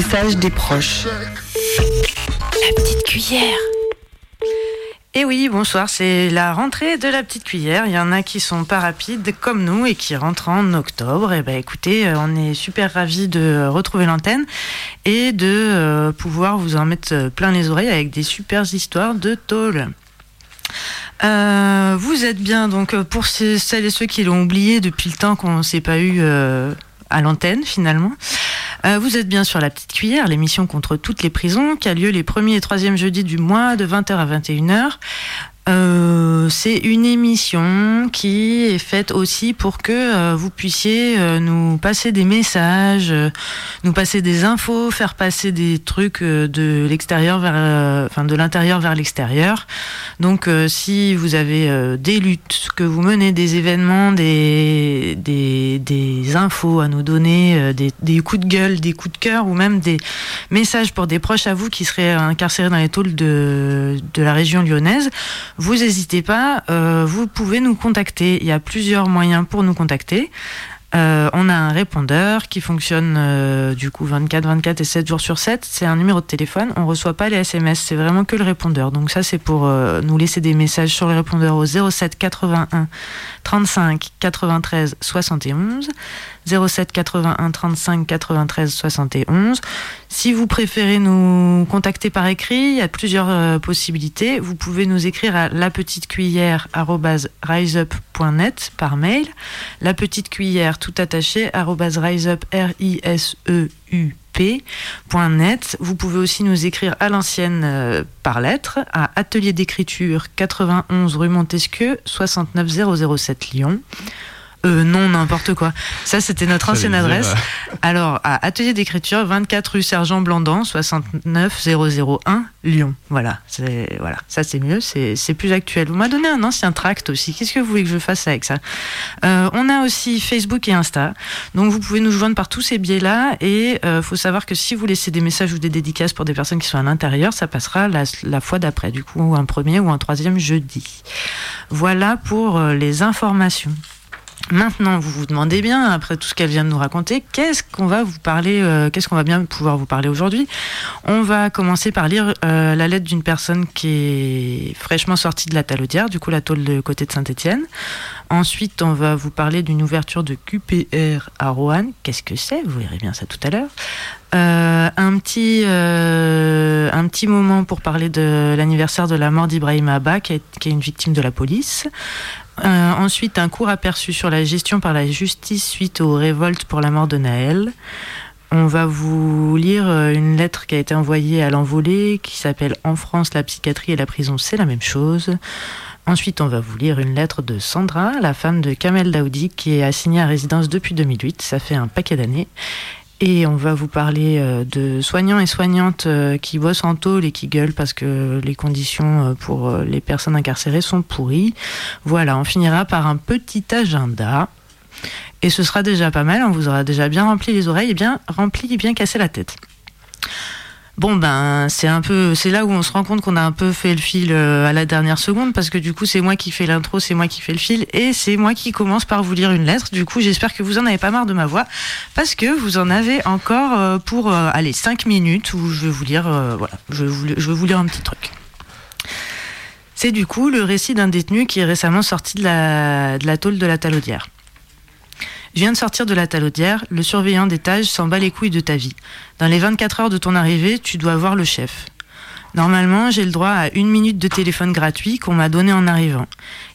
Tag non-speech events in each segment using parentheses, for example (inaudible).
Message des proches. La petite cuillère. Et oui, bonsoir, c'est la rentrée de la petite cuillère. Il y en a qui sont pas rapides comme nous et qui rentrent en octobre. Et eh ben écoutez, euh, on est super ravis de retrouver l'antenne et de euh, pouvoir vous en mettre plein les oreilles avec des super histoires de tôle. Euh, vous êtes bien, donc euh, pour celles et ceux qui l'ont oublié depuis le temps qu'on ne s'est pas eu euh, à l'antenne finalement. Vous êtes bien sur La Petite Cuillère, l'émission contre toutes les prisons, qui a lieu les premiers et troisièmes jeudis du mois de 20h à 21h. Euh, c'est une émission qui est faite aussi pour que euh, vous puissiez euh, nous passer des messages, nous passer des infos, faire passer des trucs de l'extérieur vers, enfin de l'intérieur vers l'extérieur. Donc, si vous avez des luttes, que vous menez des événements, des, infos à nous donner, des, coups de gueule, des coups de cœur ou même des messages pour des proches à vous qui seraient incarcérés dans les tôles de la région lyonnaise, vous n'hésitez pas, euh, vous pouvez nous contacter. Il y a plusieurs moyens pour nous contacter. Euh, on a un répondeur qui fonctionne euh, du coup 24, 24 et 7 jours sur 7. C'est un numéro de téléphone. On reçoit pas les SMS. C'est vraiment que le répondeur. Donc ça, c'est pour nous laisser des messages sur le répondeur au 07 81 35 93 71. 07 81 35 93 71. Si vous préférez nous contacter par écrit, il y a plusieurs euh, possibilités. Vous pouvez nous écrire à la petite cuillère riseup.net par mail. La petite cuillère tout attaché riseup e. Vous pouvez aussi nous écrire à l'ancienne euh, par lettre à atelier d'écriture 91 rue Montesquieu 69 007 Lyon. Euh, non, n'importe quoi. Ça, c'était notre ancienne adresse. Alors, à Atelier d'écriture, 24 rue Sergent Blandan, 69001, Lyon. Voilà, voilà, ça c'est mieux, c'est plus actuel. Vous m'avez donné un ancien tract aussi. Qu'est-ce que vous voulez que je fasse avec ça? Euh, On a aussi Facebook et Insta. Donc, vous pouvez nous joindre par tous ces biais-là. Et euh, faut savoir que si vous laissez des messages ou des dédicaces pour des personnes qui sont à l'intérieur, ça passera la, la fois d'après, du coup, un premier ou un troisième jeudi. Voilà pour euh, les informations. Maintenant, vous vous demandez bien, après tout ce qu'elle vient de nous raconter, qu'est-ce qu'on va vous parler, euh, qu'est-ce qu'on va bien pouvoir vous parler aujourd'hui? On va commencer par lire euh, la lettre d'une personne qui est fraîchement sortie de la Talaudière, du coup la tôle de côté de Saint-Étienne. Ensuite, on va vous parler d'une ouverture de QPR à Roanne. Qu'est-ce que c'est? Vous verrez bien ça tout à l'heure. Euh, un petit un petit moment pour parler de l'anniversaire de la mort d'Ibrahim Abba, qui est, une victime de la police. Euh, ensuite, un court aperçu sur la gestion par la justice suite aux révoltes pour la mort de Naël. On va vous lire euh, une lettre qui a été envoyée à l'envolée qui s'appelle En France, la psychiatrie et la prison, c'est la même chose. Ensuite, on va vous lire une lettre de Sandra, la femme de Kamel Daoudi, qui est assignée à résidence depuis 2008. Ça fait un paquet d'années. Et on va vous parler euh, de soignants et soignantes euh, qui bossent en tôle et qui gueulent parce que les conditions euh, pour les personnes incarcérées sont pourries. Voilà, on finira par un petit agenda. Et ce sera déjà pas mal, on vous aura déjà bien rempli les oreilles et bien rempli et bien cassé la tête. Bon ben c'est un peu c'est là où on se rend compte qu'on a un peu fait le fil euh, à la dernière seconde parce que du coup c'est moi qui fais l'intro, c'est moi qui fais le fil et c'est moi qui commence par vous lire une lettre. Du coup j'espère que vous en avez pas marre de ma voix parce que vous en avez encore euh, pour euh, aller 5 minutes où je vais vous lire je vais vous lire un petit truc. C'est du coup le récit d'un détenu qui est récemment sorti de la, de la tôle de la Talaudière. Je viens de sortir de la talaudière, le surveillant d'étage s'en bat les couilles de ta vie. Dans les 24 heures de ton arrivée, tu dois voir le chef. Normalement, j'ai le droit à une minute de téléphone gratuit qu'on m'a donné en arrivant.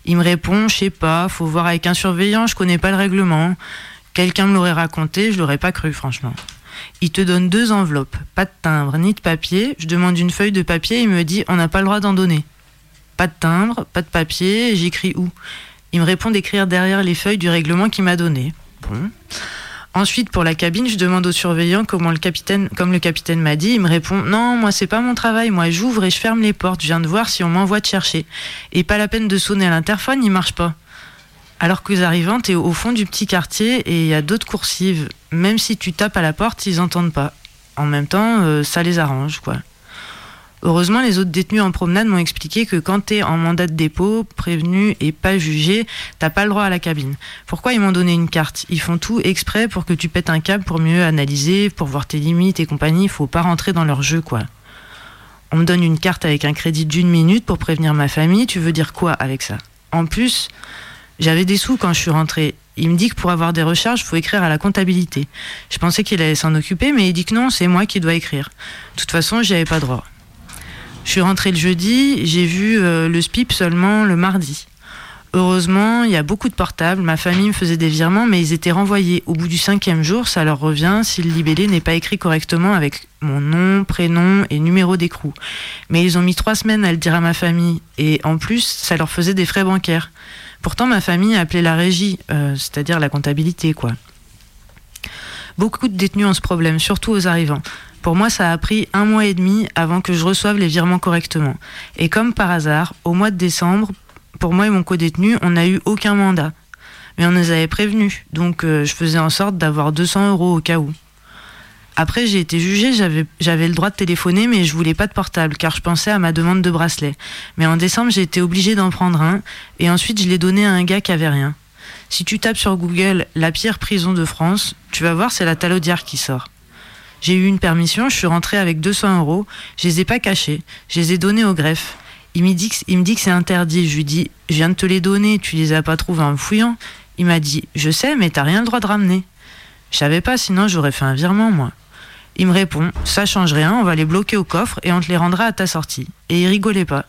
Il me répond, je sais pas, faut voir avec un surveillant, je connais pas le règlement. Quelqu'un me l'aurait raconté, je l'aurais pas cru, franchement. Il te donne deux enveloppes, pas de timbre ni de papier. Je demande une feuille de papier, il me dit, on n'a pas le droit d'en donner. Pas de timbre, pas de papier, j'écris où? Il me répond d'écrire derrière les feuilles du règlement qu'il m'a donné. Ensuite, pour la cabine, je demande au surveillant comment le capitaine, comme le capitaine m'a dit. Il me répond Non, moi, c'est pas mon travail. Moi, j'ouvre et je ferme les portes. Je viens de voir si on m'envoie te chercher. Et pas la peine de sonner à l'interphone, il marche pas. Alors que vous arrivant, t'es au fond du petit quartier et il y a d'autres coursives. Même si tu tapes à la porte, ils entendent pas. En même temps, euh, ça les arrange, quoi. Heureusement, les autres détenus en promenade m'ont expliqué que quand tu es en mandat de dépôt, prévenu et pas jugé, t'as pas le droit à la cabine. Pourquoi ils m'ont donné une carte? Ils font tout exprès pour que tu pètes un câble pour mieux analyser, pour voir tes limites et compagnie. Faut pas rentrer dans leur jeu, quoi. On me donne une carte avec un crédit d'une minute pour prévenir ma famille. Tu veux dire quoi avec ça? En plus, j'avais des sous quand je suis rentrée. Il me dit que pour avoir des recharges, faut écrire à la comptabilité. Je pensais qu'il allait s'en occuper, mais il dit que non, c'est moi qui dois écrire. De toute façon, j'y avais pas droit. Je suis rentrée le jeudi, j'ai vu euh, le SPIP seulement le mardi. Heureusement, il y a beaucoup de portables. Ma famille me faisait des virements, mais ils étaient renvoyés. Au bout du cinquième jour, ça leur revient si le libellé n'est pas écrit correctement avec mon nom, prénom et numéro d'écrou. Mais ils ont mis trois semaines à le dire à ma famille. Et en plus, ça leur faisait des frais bancaires. Pourtant, ma famille a appelé la régie, euh, c'est-à-dire la comptabilité, quoi. Beaucoup de détenus ont ce problème, surtout aux arrivants. Pour moi, ça a pris un mois et demi avant que je reçoive les virements correctement. Et comme par hasard, au mois de décembre, pour moi et mon co-détenu, on n'a eu aucun mandat. Mais on nous avait prévenus, donc euh, je faisais en sorte d'avoir 200 euros au cas où. Après, j'ai été jugée, j'avais le droit de téléphoner, mais je voulais pas de portable, car je pensais à ma demande de bracelet. Mais en décembre, j'ai été obligée d'en prendre un, et ensuite je l'ai donné à un gars qui avait rien. Si tu tapes sur Google la pire prison de France, tu vas voir, c'est la Talaudière qui sort. J'ai eu une permission, je suis rentrée avec 200 euros, je les ai pas cachés, je les ai donnés au greffe. Il me dit que, c'est interdit. Je lui dis, je viens de te les donner, tu les as pas trouvés en me fouillant. Il m'a dit, je sais, mais t'as rien le droit de ramener. Je savais pas, sinon j'aurais fait un virement, moi. Il me répond, ça change rien, on va les bloquer au coffre et on te les rendra à ta sortie. Et il rigolait pas.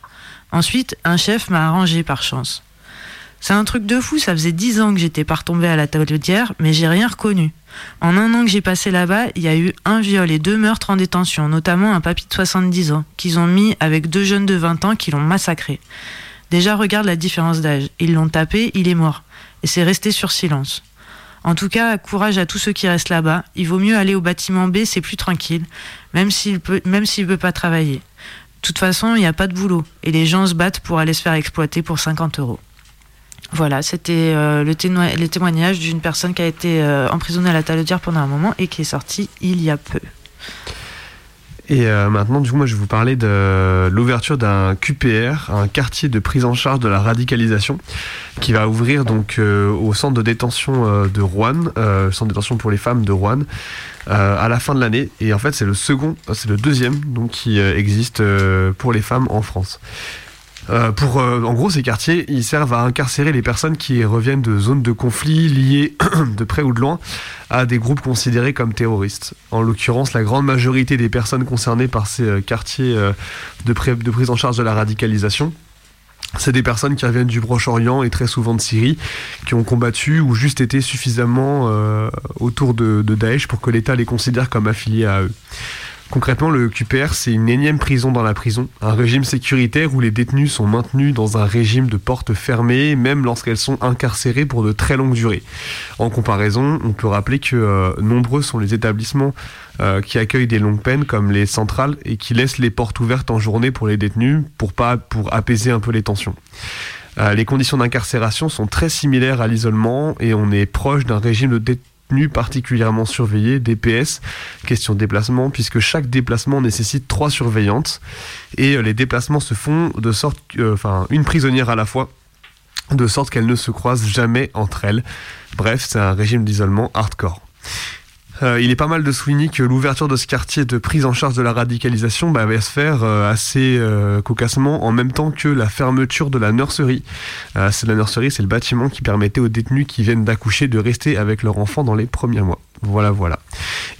Ensuite, un chef m'a arrangé par chance. C'est un truc de fou, ça faisait dix ans que j'étais pas retombée à la talaudière, mais j'ai rien reconnu. En un an que j'ai passé là-bas, il y a eu un viol et deux meurtres en détention, notamment un papy de 70 ans, qu'ils ont mis avec deux jeunes de 20 ans qui l'ont massacré. Déjà, regarde la différence d'âge. Ils l'ont tapé, il est mort. Et c'est resté sur silence. En tout cas, courage à tous ceux qui restent là-bas. Il vaut mieux aller au bâtiment B, c'est plus tranquille, même s'il peut, même veut pas travailler. De toute façon, il n'y a pas de boulot. Et les gens se battent pour aller se faire exploiter pour 50 euros. Voilà, c'était euh, le, témoignage d'une personne qui a été euh, emprisonnée à la Talaudière pendant un moment et qui est sortie il y a peu. Et euh, maintenant, du coup, moi, je vais vous parler de l'ouverture d'un QPR, un quartier de prise en charge de la radicalisation, qui va ouvrir donc au centre de détention de Rouen, centre de détention pour les femmes de Rouen, à la fin de l'année. Et en fait, c'est le second, c'est le deuxième, donc qui existe pour les femmes en France. Euh, pour, euh, en gros, ces quartiers, ils servent à incarcérer les personnes qui reviennent de zones de conflit liées (clears throat) de près ou de loin à des groupes considérés comme terroristes. En l'occurrence, la grande majorité des personnes concernées par ces euh, quartiers de, prise en charge de la radicalisation, c'est des personnes qui reviennent du Proche-Orient et très souvent de Syrie, qui ont combattu ou juste été suffisamment autour de, de Daesh pour que l'État les considère comme affiliés à eux. Concrètement, le QPR, c'est une énième prison dans la prison, un régime sécuritaire où les détenus sont maintenus dans un régime de portes fermées, même lorsqu'elles sont incarcérées pour de très longues durées. En comparaison, on peut rappeler que euh, nombreux sont les établissements euh, qui accueillent des longues peines, comme les centrales, et qui laissent les portes ouvertes en journée pour les détenus, pour, pas, pour apaiser un peu les tensions. Euh, les conditions d'incarcération sont très similaires à l'isolement, et on est proche d'un régime de détention particulièrement surveillés, DPS. Question de déplacement, puisque chaque déplacement nécessite trois surveillantes. Et les déplacements se font de sorte, enfin, une prisonnière à la fois de sorte qu'elles ne se croisent jamais entre elles. Bref, c'est un régime d'isolement hardcore. Euh, il est pas mal de souligner que l'ouverture de ce quartier de prise en charge de la radicalisation bah, va se faire euh, assez euh, cocassement en même temps que la fermeture de la nurserie. c'est la nurserie, c'est le bâtiment qui permettait aux détenus qui viennent d'accoucher de rester avec leur enfant dans les premiers mois. Voilà, voilà.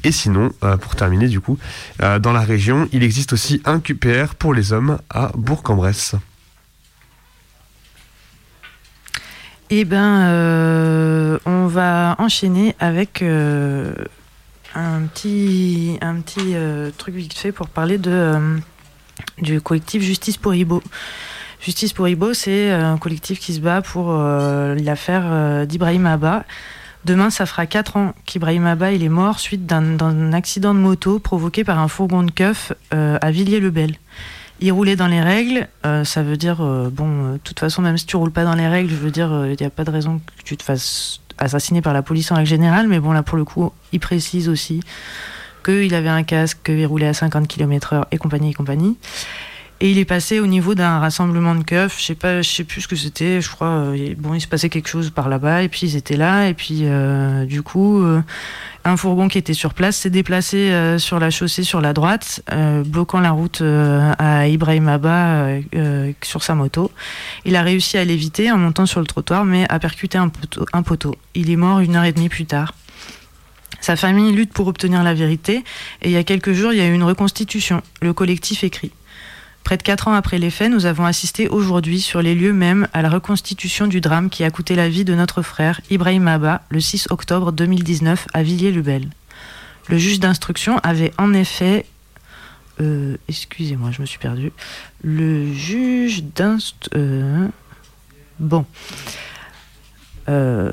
Et sinon, pour terminer du coup, dans la région, il existe aussi un QPR pour les hommes à Bourg-en-Bresse. Eh euh, on va enchaîner avec un petit, un petit euh, truc vite fait pour parler de, du collectif Justice pour Ibo. Justice pour Ibo, c'est un collectif qui se bat pour l'affaire d'Ibrahim Abba. Demain, ça fera 4 ans qu'Ibrahim Abba il est mort suite d'un accident de moto provoqué par un fourgon de keuf à Villiers-le-Bel. Il roulait dans les règles, euh, ça veut dire, euh, bon, euh, de toute façon, même si tu roules pas dans les règles, je veux dire, il n'y a pas de raison que tu te fasses assassiner par la police en règle générale, mais bon, là, pour le coup, il précise aussi qu'il avait un casque, qu'il roulait à 50 km/h et compagnie et compagnie. Et il est passé au niveau d'un rassemblement de keufs, je sais pas, je sais plus ce que c'était, je crois, euh, bon, il se passait quelque chose par là-bas, et puis ils étaient là, et puis euh, du coup, euh, un fourgon qui était sur place s'est déplacé sur la chaussée sur la droite, bloquant la route à Ibrahim Abba sur sa moto. Il a réussi à l'éviter en montant sur le trottoir, mais a percuté un poteau, un poteau. Il est mort une heure et demie plus tard. Sa famille lutte pour obtenir la vérité, et il y a quelques jours, il y a eu une reconstitution. Le collectif écrit. Près de quatre ans après les faits, nous avons assisté aujourd'hui sur les lieux mêmes à la reconstitution du drame qui a coûté la vie de notre frère Ibrahim Abba le 6 octobre 2019 à Villiers-le-Bel. Le juge d'instruction avait en effet... Euh, excusez-moi, je me suis perdu. Le juge d'instruction... Euh, bon. Euh,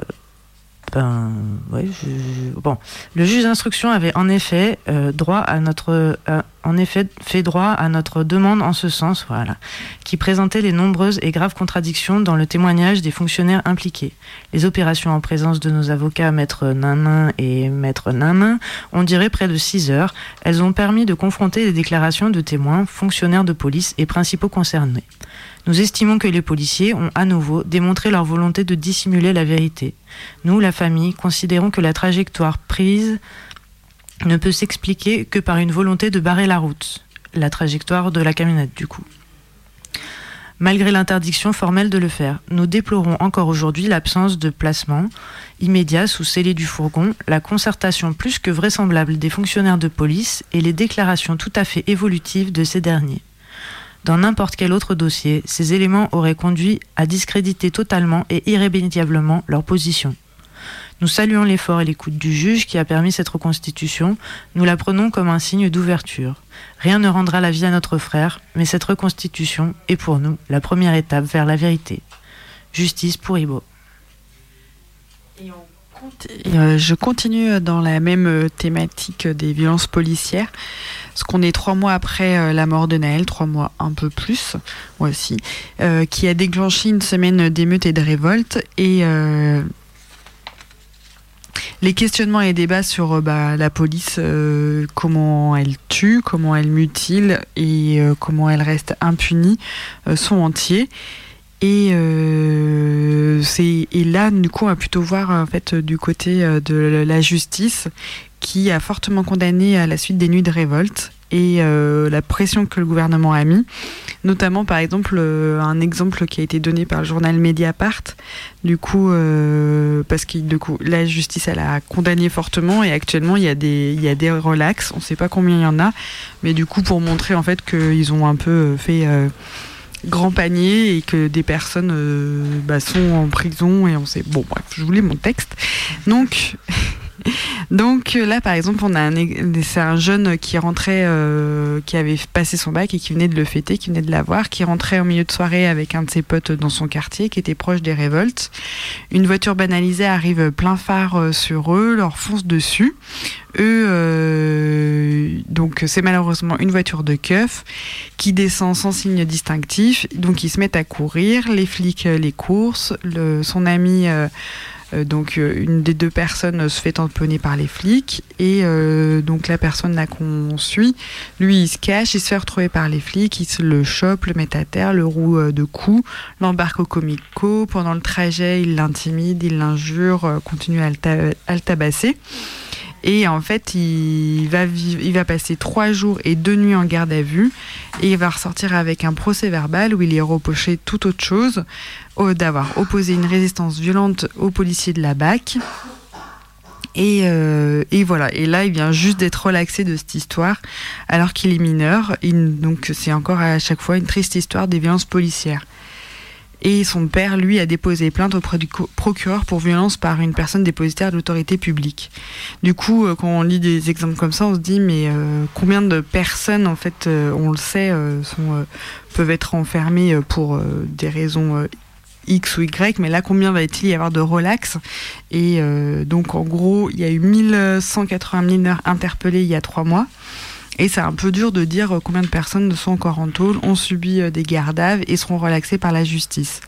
le juge d'instruction avait en effet euh, droit à notre, euh, en effet fait droit à notre demande en ce sens, voilà, qui présentait les nombreuses et graves contradictions dans le témoignage des fonctionnaires impliqués. Les opérations en présence de nos avocats, maître Nanin et maître Nanin, ont duré près de six heures. Elles ont permis de confronter les déclarations de témoins, fonctionnaires de police et principaux concernés. Nous estimons que les policiers ont à nouveau démontré leur volonté de dissimuler la vérité. Nous, la famille, considérons que la trajectoire prise ne peut s'expliquer que par une volonté de barrer la route, la trajectoire de la camionnette du coup. Malgré l'interdiction formelle de le faire, nous déplorons encore aujourd'hui l'absence de placement immédiat sous scellé du fourgon, la concertation plus que vraisemblable des fonctionnaires de police et les déclarations tout à fait évolutives de ces derniers. Dans n'importe quel autre dossier, ces éléments auraient conduit à discréditer totalement et irrémédiablement leur position. Nous saluons l'effort et l'écoute du juge qui a permis cette reconstitution. Nous la prenons comme un signe d'ouverture. Rien ne rendra la vie à notre frère, mais cette reconstitution est pour nous la première étape vers la vérité. Justice pour Ibo. Euh, je continue dans la même euh, thématique des violences policières. Parce qu'on est trois mois après euh, la mort de Naël, trois mois un peu plus, moi aussi, qui a déclenché une semaine d'émeutes et de révoltes. Et les questionnements et débats sur bah, la police, comment elle tue, comment elle mutile et comment elle reste impunie sont entiers. Et, euh, et là, du coup, on va plutôt voir en fait du côté euh, de la justice qui a fortement condamné à la suite des nuits de révolte et euh, la pression que le gouvernement a mis, notamment par exemple un exemple qui a été donné par le journal Mediapart, du coup parce que du coup la justice elle a condamné fortement et actuellement il y a des il y a des relax, on ne sait pas combien il y en a, mais du coup pour montrer en fait qu'ils ont un peu fait grand panier et que des personnes euh, bah, sont en prison et on sait. Bon, bref, je voulais mon texte. Donc. (laughs) (laughs) Donc là, par exemple, on a un, c'est un jeune qui rentrait, euh, qui avait passé son bac et qui venait de le fêter, qui venait de l'avoir, qui rentrait au milieu de soirée avec un de ses potes dans son quartier, qui était proche des révoltes. Une voiture banalisée arrive plein phare euh, sur eux, leur fonce dessus. Eux, euh, donc c'est malheureusement une voiture de keuf qui descend sans signe distinctif, donc ils se mettent à courir. Les flics les coursent, le, son ami Euh, donc euh, une des deux personnes se fait tamponner par les flics et euh, donc la personne là qu'on suit, lui il se cache, il se fait retrouver par les flics, il se le chope, le met à terre, le roue de coups, l'embarque au comico. Pendant le trajet, il l'intimide, il l'injure, continue à le tabasser. Et en fait, il va, passer trois jours et deux nuits en garde à vue. Et il va ressortir avec un procès verbal où il est reproché tout autre chose, d'avoir opposé une résistance violente aux policiers de la BAC. Euh, et, voilà. Et là, il vient juste d'être relaxé de cette histoire, alors qu'il est mineur. donc, c'est encore à chaque fois une triste histoire des violences policières. Et son père, lui, a déposé plainte auprès du procureur pour violence par une personne dépositaire de l'autorité publique. Du coup, euh, quand on lit des exemples comme ça, on se dit, mais euh, combien de personnes, en fait, euh, on le sait, peuvent être enfermées pour des raisons X ou Y, mais là, combien va-t-il y avoir de relax? Et donc, en gros, il y a eu 1180 mineurs interpellés il y a trois mois. Et c'est un peu dur de dire euh, combien de personnes sont encore en tôle, ont subi euh, des gardes à et seront relaxées par la justice.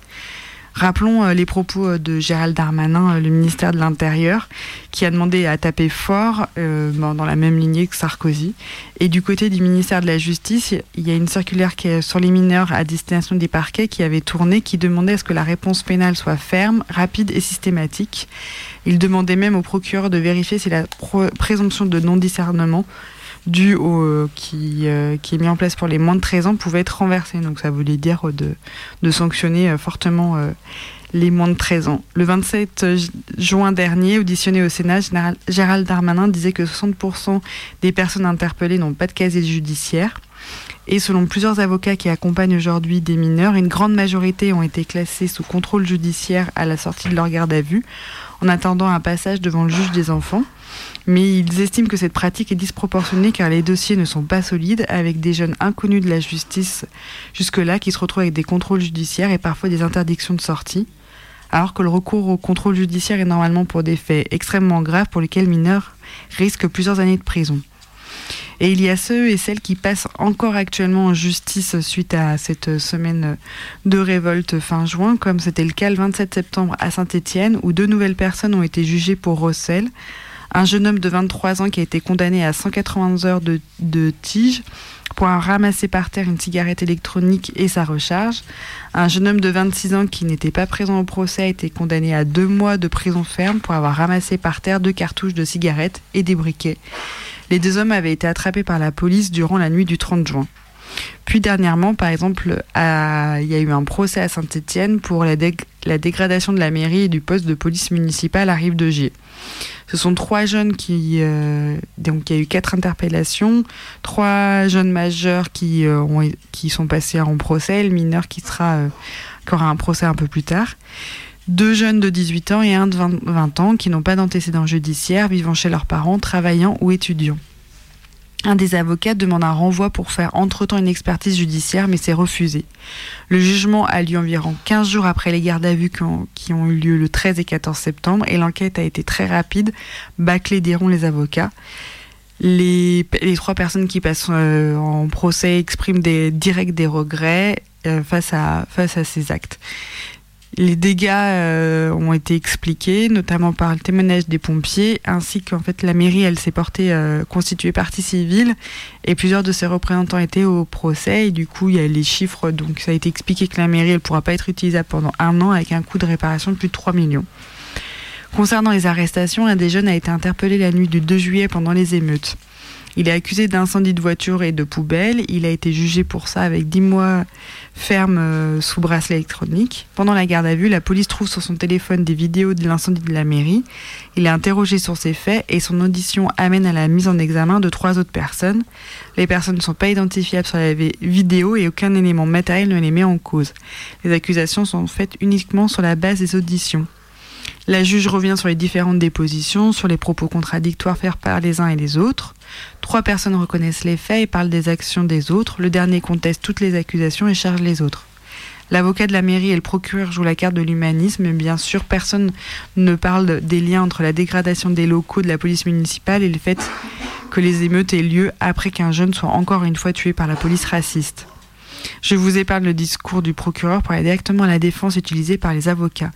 Rappelons euh, les propos de Gérald Darmanin, le ministère de l'Intérieur, qui a demandé à taper fort dans la même lignée que Sarkozy. Et du côté du ministère de la Justice, il y a une circulaire sur les mineurs à destination des parquets qui avait tourné, qui demandait à ce que la réponse pénale soit ferme, rapide et systématique. Il demandait même au procureur de vérifier si la présomption de non-discernement dû au, euh, qui, euh, qui est mis en place pour les moins de 13 ans pouvait être renversé. Donc ça voulait dire de, de sanctionner euh, fortement les moins de 13 ans. Le 27 juin dernier, auditionné au Sénat, Gérald Darmanin disait que 60% des personnes interpellées n'ont pas de casier judiciaire. Et selon plusieurs avocats qui accompagnent aujourd'hui des mineurs, une grande majorité ont été classés sous contrôle judiciaire à la sortie de leur garde à vue, en attendant un passage devant le juge des enfants mais ils estiment que cette pratique est disproportionnée car les dossiers ne sont pas solides, avec des jeunes inconnus de la justice jusque-là qui se retrouvent avec des contrôles judiciaires et parfois des interdictions de sortie, alors que le recours au contrôle judiciaire est normalement pour des faits extrêmement graves pour lesquels mineurs risquent plusieurs années de prison. Et il y a ceux et celles qui passent encore actuellement en justice suite à cette semaine de révolte fin juin, comme c'était le cas le 27 septembre à Saint-Étienne, où deux nouvelles personnes ont été jugées pour recel, un jeune homme de 23 ans qui a été condamné à 180 heures de, tige pour avoir ramassé par terre une cigarette électronique et sa recharge. Un jeune homme de 26 ans qui n'était pas présent au procès a été condamné à deux mois de prison ferme pour avoir ramassé par terre deux cartouches de cigarettes et des briquets. Les deux hommes avaient été attrapés par la police durant la nuit du 30 juin. Puis dernièrement, par exemple, il y a eu un procès à Saint-Étienne pour la, dégradation de la mairie et du poste de police municipale à Rive-de-Gier. Ce sont trois jeunes qui. Euh, donc, il y a eu quatre interpellations, trois jeunes majeurs qui, euh, sont passés en procès, le mineur euh, qui aura un procès un peu plus tard. Deux jeunes de 18 ans et un de 20 ans qui n'ont pas d'antécédents judiciaires, vivant chez leurs parents, travaillant ou étudiant. Un des avocats demande un renvoi pour faire entre-temps une expertise judiciaire, mais c'est refusé. Le jugement a lieu environ 15 jours après les gardes à vue qui ont, eu lieu le 13 et 14 septembre, et l'enquête a été très rapide, bâclé diront les avocats. Les, trois personnes qui passent euh, en procès expriment des, direct des regrets euh, face à ces actes. Les dégâts euh, ont été expliqués, notamment par le témoignage des pompiers, ainsi qu'en fait la mairie, elle s'est portée euh, constituée partie civile, et plusieurs de ses représentants étaient au procès, et du coup il y a les chiffres, donc ça a été expliqué que la mairie, elle pourra pas être utilisable pendant un an avec un coût de réparation de plus de 3 millions. Concernant les arrestations, un des jeunes a été interpellé la nuit du 2 juillet pendant les émeutes. Il est accusé d'incendie de voiture et de poubelle. Il a été jugé pour ça avec 10 mois ferme euh, sous bracelet électronique. Pendant la garde à vue, la police trouve sur son téléphone des vidéos de l'incendie de la mairie. Il est interrogé sur ces faits et son audition amène à la mise en examen de trois autres personnes. Les personnes ne sont pas identifiables sur la vidéo et aucun élément matériel ne les met en cause. Les accusations sont faites uniquement sur la base des auditions. La juge revient sur les différentes dépositions, sur les propos contradictoires faits par les uns et les autres. Trois personnes reconnaissent les faits et parlent des actions des autres. Le dernier conteste toutes les accusations et charge les autres. L'avocat de la mairie et le procureur jouent la carte de l'humanisme, bien sûr, personne ne parle des liens entre la dégradation des locaux de la police municipale et le fait que les émeutes aient lieu après qu'un jeune soit encore une fois tué par la police raciste. Je vous épargne le discours du procureur pour aller directement à la défense utilisée par les avocats.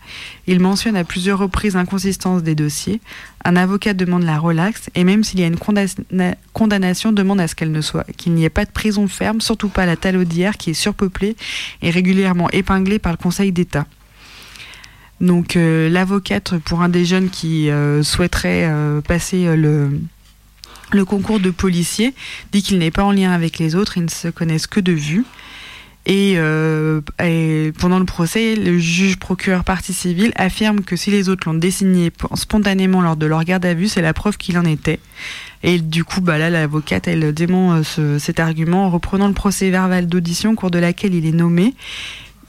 Il mentionne à plusieurs reprises l'inconsistance des dossiers. Un avocat demande la relaxe et même s'il y a une condamnation, demande à ce qu'elle ne soit, qu'il n'y ait pas de prison ferme, surtout pas la Talaudière qui est surpeuplée et régulièrement épinglée par le Conseil d'État. Donc euh, l'avocate pour un des jeunes qui euh, souhaiterait euh, passer le le concours de policier dit qu'il n'est pas en lien avec les autres, ils ne se connaissent que de vue. Et, euh, pendant le procès, le juge procureur partie civile affirme que si les autres l'ont désigné spontanément lors de leur garde à vue, c'est la preuve qu'il en était. Et du coup, bah là, l'avocate, elle dément euh, cet argument en reprenant le procès verbal d'audition au cours de laquelle il est nommé.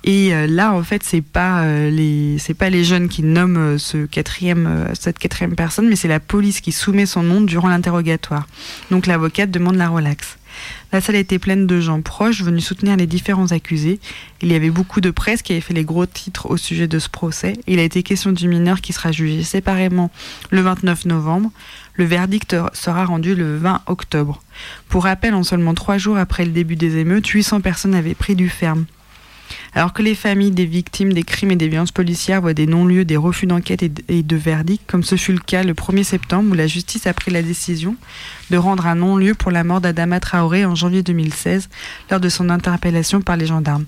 Et euh, là, en fait, c'est pas euh, les c'est pas les jeunes qui nomment ce quatrième cette quatrième personne, mais c'est la police qui soumet son nom durant l'interrogatoire. Donc l'avocate demande la relaxe. La salle était pleine de gens proches venus soutenir les différents accusés. Il y avait beaucoup de presse qui avait fait les gros titres au sujet de ce procès. Il a été question du mineur qui sera jugé séparément le 29 novembre. Le verdict sera rendu le 20 octobre. Pour rappel, en seulement trois jours après le début des émeutes, 800 personnes avaient pris du ferme. Alors que les familles des victimes des crimes et des violences policières voient des non-lieux, des refus d'enquête et de verdict, comme ce fut le cas le 1er septembre où la justice a pris la décision de rendre un non-lieu pour la mort d'Adama Traoré en janvier 2016 lors de son interpellation par les gendarmes.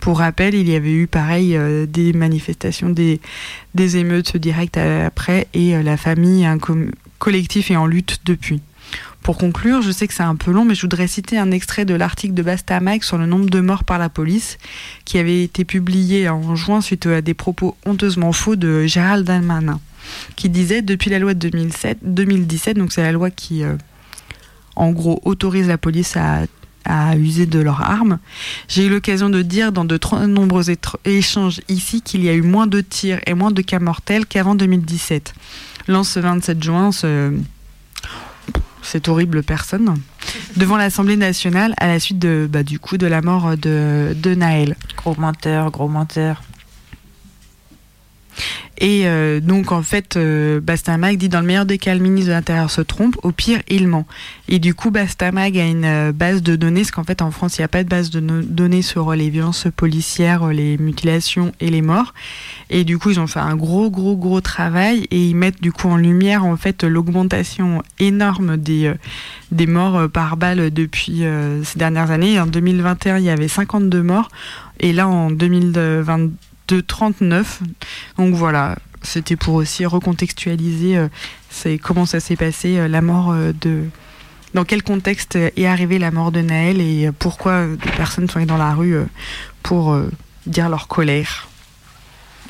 Pour rappel, il y avait eu pareil euh, des manifestations, des, émeutes directes après et euh, la famille un collectif est en lutte depuis. Pour conclure, je sais que c'est un peu long, mais je voudrais citer un extrait de l'article de Bastamac sur le nombre de morts par la police, qui avait été publié en juin suite à des propos honteusement faux de Gérald Darmanin, qui disait depuis la loi de 2007, 2017, donc c'est la loi qui, euh, en gros, autorise la police à user de leurs armes. J'ai eu l'occasion de dire dans de trop nombreux échanges ici qu'il y a eu moins de tirs et moins de cas mortels qu'avant 2017. Lance ce 27 juin, ce, cette horrible personne devant l'Assemblée nationale à la suite de, bah, du coup, de la mort de, de Naël. Gros menteur, gros menteur. Et euh, donc en fait, euh, Bastamag dit dans le meilleur des cas, le ministre de l'Intérieur se trompe, au pire, il ment. Et du coup, Bastamag a une euh, base de données, parce qu'en fait en France, il n'y a pas de base de données sur les violences policières, les mutilations et les morts. Et du coup, ils ont fait un gros, gros, gros travail et ils mettent du coup en lumière en fait l'augmentation énorme des, des morts par balle depuis ces dernières années. En 2021, il y avait 52 morts. Et là, en 2022, de 39. Donc voilà, c'était pour aussi recontextualiser euh, c'est comment ça s'est passé, euh, la mort euh, de... Dans quel contexte est arrivée la mort de Naël et pourquoi des personnes sont allées dans la rue pour dire leur colère,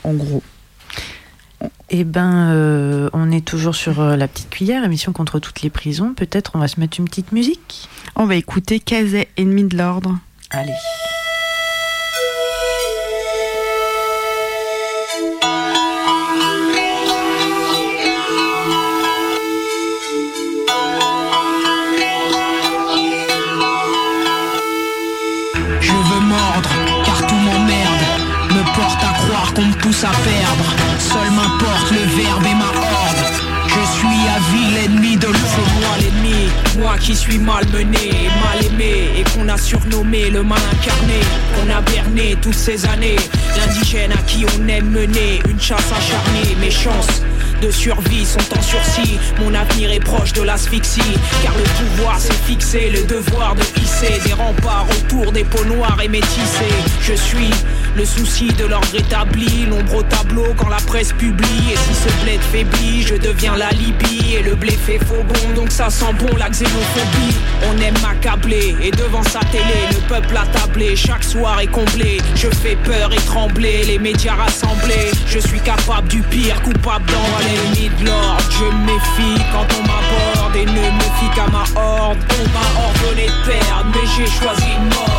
en gros. Eh ben, on est toujours sur la petite cuillère, émission contre toutes les prisons. Peut-être on va se mettre une petite musique? On va écouter Kazé, ennemi de l'ordre. Allez. Moi qui suis malmené, mal aimé et qu'on a surnommé le mal incarné. Qu'on a berné toutes ces années. L'indigène à qui on aime mener une chasse acharnée. Mes chances de survie sont en sursis. Mon avenir est proche de l'asphyxie, car le pouvoir s'est fixé, le devoir de hisser des remparts autour des peaux noires et métissées. Je suis le souci de l'ordre établi, l'ombre au tableau quand la presse publie. Et si ce bled faiblit, je deviens la Libye. Et le blé fait faux bon, donc ça sent bon la xénophobie. On aime m'accabler, et devant sa télé, le peuple attablé, chaque soir est comblé. Je fais peur et trembler, les médias rassemblés. Je suis capable du pire, coupable de l'ordre. Je me méfie quand on m'aborde et ne me fie qu'à ma horde. On m'a ordonné de perdre, mais j'ai choisi une mort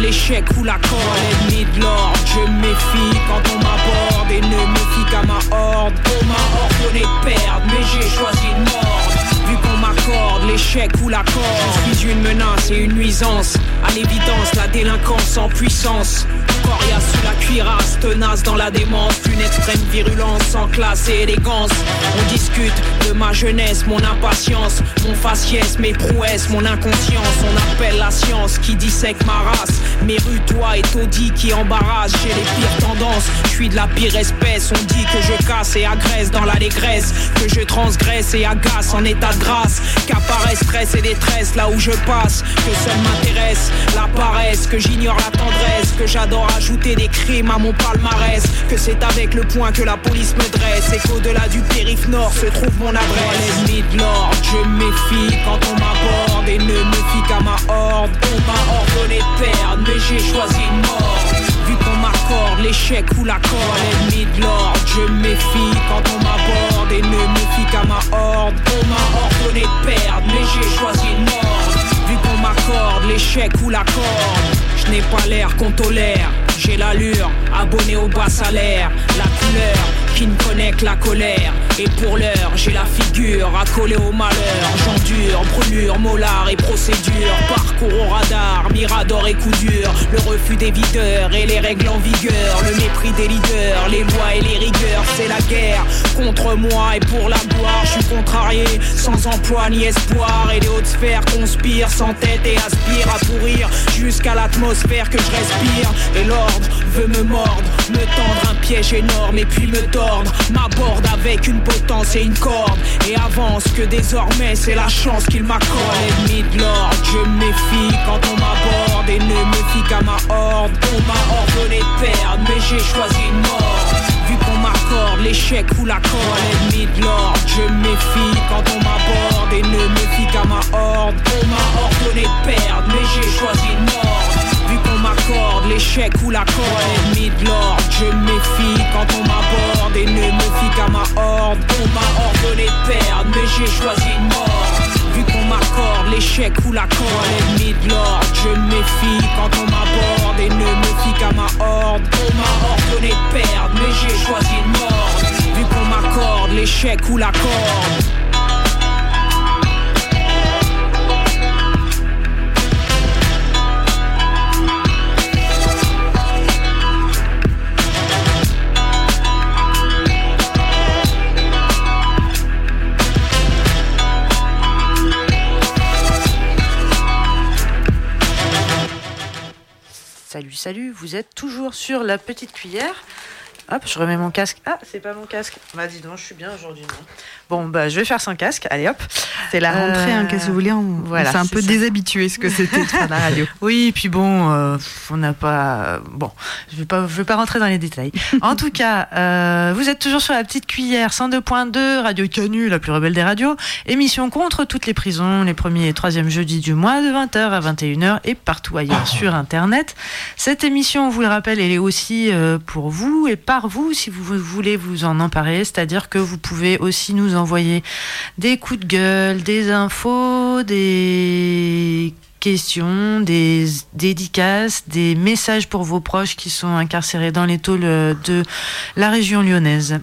l'échec ou la corde, l'ennemi de l'ordre. Je me méfie quand on m'aborde et ne me fie qu'à ma horde. On m'a ordonné de perdre, mais j'ai choisi de mordre. Vu qu'on m'accorde l'échec ou corde, je suis une menace et une nuisance. À l'évidence, la délinquance en puissance. Coriace sous la cuirasse, tenace dans la démence, une extrême virulence sans classe et élégance. On discute de ma jeunesse, mon impatience, mon faciès, mes prouesses, mon inconscience. On appelle la science qui dissèque ma race. Mes rues, toi et taudis qui embarrassent. J'ai les pires tendances, je suis de la pire espèce. On dit que je casse et agresse dans l'allégresse, que je transgresse et agace en état de grâce. Qu'apparaît stress détresse là où je passe. Que seul m'intéresse la paresse, que j'ignore la tendresse, que j'adore ajouter des crimes à mon palmarès. Que c'est avec le point que la police me dresse et qu'au-delà du périph' nord se trouve mon adresse. L'ennemi de l'ordre, je méfie quand on m'aborde et ne me fie qu'à ma horde. On m'a ordonné de perdre, mais j'ai choisi une mort. Vu qu'on m'accorde l'échec ou la corde, l'ennemi de l'ordre, je méfie quand on m'aborde me fie qu'à ma horde. On m'a ordonné de perdre, mais j'ai choisi une mort. Vu qu'on m'accorde l'échec ou la corde, je n'ai pas l'air qu'on tolère. J'ai l'allure, abonné au bas salaire, la couleur qui ne connaît que la colère. Et pour l'heure, j'ai la figure accolée au malheur. J'endure, brûlure, molar et procédure. Parcours au radar, mirador et coup dur. Le refus des videurs et les règles en vigueur. Le mépris des leaders, les lois et les rigueurs. C'est la guerre contre moi et pour la gloire. Je suis contrarié, sans emploi ni espoir. Et les hautes sphères conspirent sans tête et aspirent à pourrir jusqu'à l'atmosphère que je respire. Et l'ordre veut me mordre, me tendre un piège énorme et puis me tordre. M'aborde avec une potence et une corde. Et avance que désormais c'est la chance qu'il m'accorde. L'ennemi de l'ordre, je méfie quand on m'aborde et ne me fie qu'à ma horde. On m'a ordonné de perdre, mais j'ai choisi une mort. Vu qu'on m'accorde l'échec ou la corde, l'ennemi de l'ordre, je méfie quand on m'aborde et ne me fie qu'à ma l'échec ou la corde, l'ennemi de l'ordre, je méfie quand on m'aborde et ne me fie qu'à ma horde. On m'a ordonné de perdre, mais j'ai choisi une mort. Vu qu'on m'accorde l'échec ou la corde. Salut, salut, vous êtes toujours sur la petite cuillère. Hop, je remets mon casque. Ah, c'est pas mon casque. Bah dis donc, je suis bien aujourd'hui. Bon, bah je vais faire sans casque. Allez hop. C'est la rentrée, hein, qu'est-ce que vous voulez On, voilà, on s'est un c'est peu ça. déshabitué ce que c'était de faire la radio. (laughs) Oui, puis bon, euh, on n'a pas. Bon, je vais pas, je vais pas rentrer dans les détails. En tout cas, euh, vous êtes toujours sur la petite cuillère 102.2, Radio Canu, la plus rebelle des radios. Émission contre toutes les prisons, les premiers et troisièmes jeudis du mois, de 20h à 21h et partout ailleurs sur Internet. Cette émission, on vous le rappelle, elle est aussi euh, pour vous et par vous si vous voulez vous en emparer. C'est-à-dire que vous pouvez aussi nous envoyer des coups de gueule, des infos, des questions, des dédicaces, des messages pour vos proches qui sont incarcérés dans les tôles de la région lyonnaise.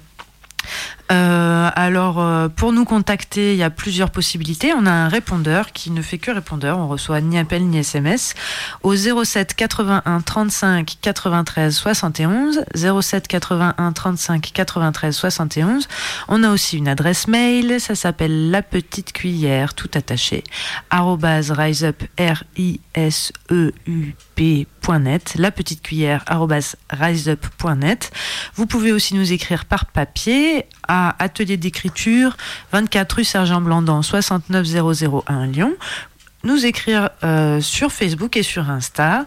Euh, alors, euh, pour nous contacter, il y a plusieurs possibilités. On a un répondeur qui ne fait que répondeur. On reçoit ni appel ni SMS au 07 81 35 93 71. 07 81 35 93 71. On a aussi une adresse mail. Ça s'appelle la petite cuillère, tout attaché. riseup, r i s e u p.net. La petite cuillère, riseup.net. Vous pouvez aussi nous écrire par papier à Atelier d'écriture, 24 rue Sergent Blandan, 69001 Lyon. Nous écrire euh, sur Facebook et sur Insta.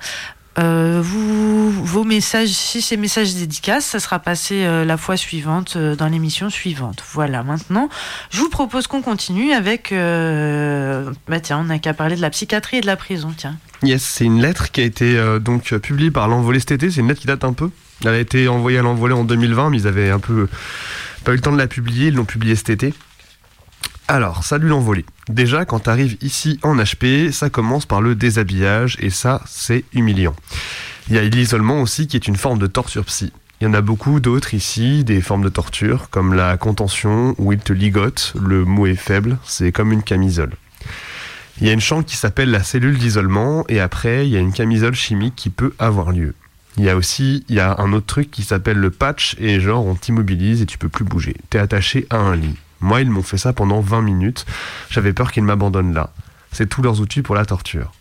Euh, vous, vos messages, si ces messages dédicaces, ça sera passé euh, la fois suivante dans l'émission suivante. Voilà, maintenant, je vous propose qu'on continue avec. bah tiens, on n'a qu'à parler de la psychiatrie et de la prison, tiens. Yes, c'est une lettre qui a été donc publiée par l'envolée cet été. C'est une lettre qui date un peu. Elle a été envoyée à l'envolée en 2020, mais ils avaient un peu pas eu le temps de la publier. Ils l'ont publiée cet été. Alors, salut l'envolée. Déjà, quand t'arrives ici en HP, ça commence par le déshabillage et ça, c'est humiliant. Il y a l'isolement aussi qui est une forme de torture psy. Il y en a beaucoup d'autres ici, des formes de torture, comme la contention où il te ligote, le mot est faible, c'est comme une camisole. Il y a une chambre qui s'appelle la cellule d'isolement et après il y a une camisole chimique qui peut avoir lieu. Il y a aussi il y a un autre truc qui s'appelle le patch et genre on t'immobilise et tu peux plus bouger. T'es attaché à un lit. Moi, ils m'ont fait ça pendant 20 minutes. J'avais peur qu'ils m'abandonnent là. C'est tous leurs outils pour la torture.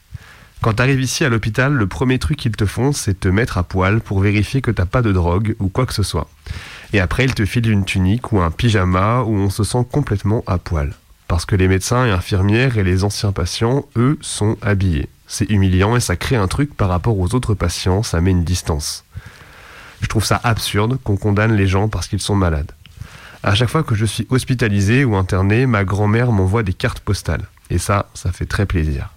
Quand t'arrives ici à l'hôpital, le premier truc qu'ils te font, c'est te mettre à poil pour vérifier que t'as pas de drogue ou quoi que ce soit. Et après, ils te filent une tunique ou un pyjama où on se sent complètement à poil. Parce que les médecins et infirmières et les anciens patients, eux, sont habillés. C'est humiliant et ça crée un truc par rapport aux autres patients, ça met une distance. Je trouve ça absurde qu'on condamne les gens parce qu'ils sont malades. À chaque fois que je suis hospitalisé ou interné, ma grand-mère m'envoie des cartes postales. Et ça, ça fait très plaisir.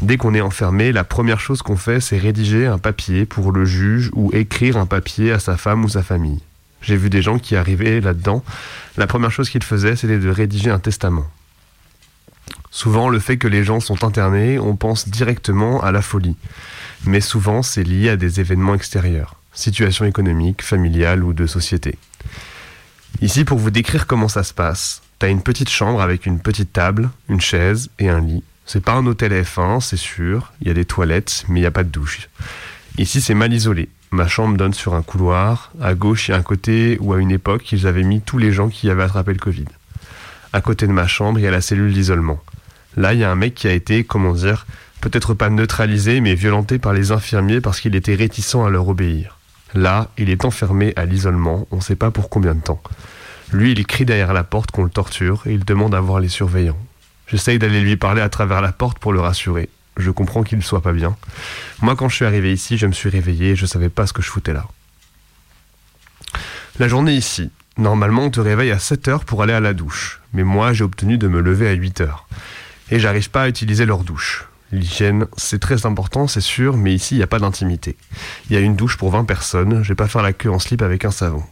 Dès qu'on est enfermé, la première chose qu'on fait, c'est rédiger un papier pour le juge ou écrire un papier à sa femme ou sa famille. J'ai vu des gens qui arrivaient là-dedans. La première chose qu'ils faisaient, c'était de rédiger un testament. Souvent, le fait que les gens sont internés, on pense directement à la folie. Mais souvent, c'est lié à des événements extérieurs, situation économique, familiale ou de société. Ici, pour vous décrire comment ça se passe, t'as une petite chambre avec une petite table, une chaise et un lit. C'est pas un hôtel F1, c'est sûr. Il y a des toilettes, mais il n'y a pas de douche. Ici, c'est mal isolé. Ma chambre donne sur un couloir. À gauche, il y a un côté où, à une époque, ils avaient mis tous les gens qui avaient attrapé le Covid. À côté de ma chambre, il y a la cellule d'isolement. Là, il y a un mec qui a été, comment dire, peut-être pas neutralisé, mais violenté par les infirmiers parce qu'il était réticent à leur obéir. Là, il est enfermé à l'isolement, on ne sait pas pour combien de temps. Lui, il crie derrière la porte qu'on le torture et il demande à voir les surveillants. J'essaye d'aller lui parler à travers la porte pour le rassurer. Je comprends qu'il ne soit pas bien. Moi, quand je suis arrivé ici, je me suis réveillé et je savais pas ce que je foutais là. La journée ici. Normalement, on te réveille à 7 heures pour aller à la douche. Mais moi, j'ai obtenu de me lever à 8 heures. Et j'arrive pas à utiliser leur douche. L'hygiène, c'est très important, c'est sûr, mais ici, il n'y a pas d'intimité. Il y a une douche pour 20 personnes, je vais pas faire la queue en slip avec un savon.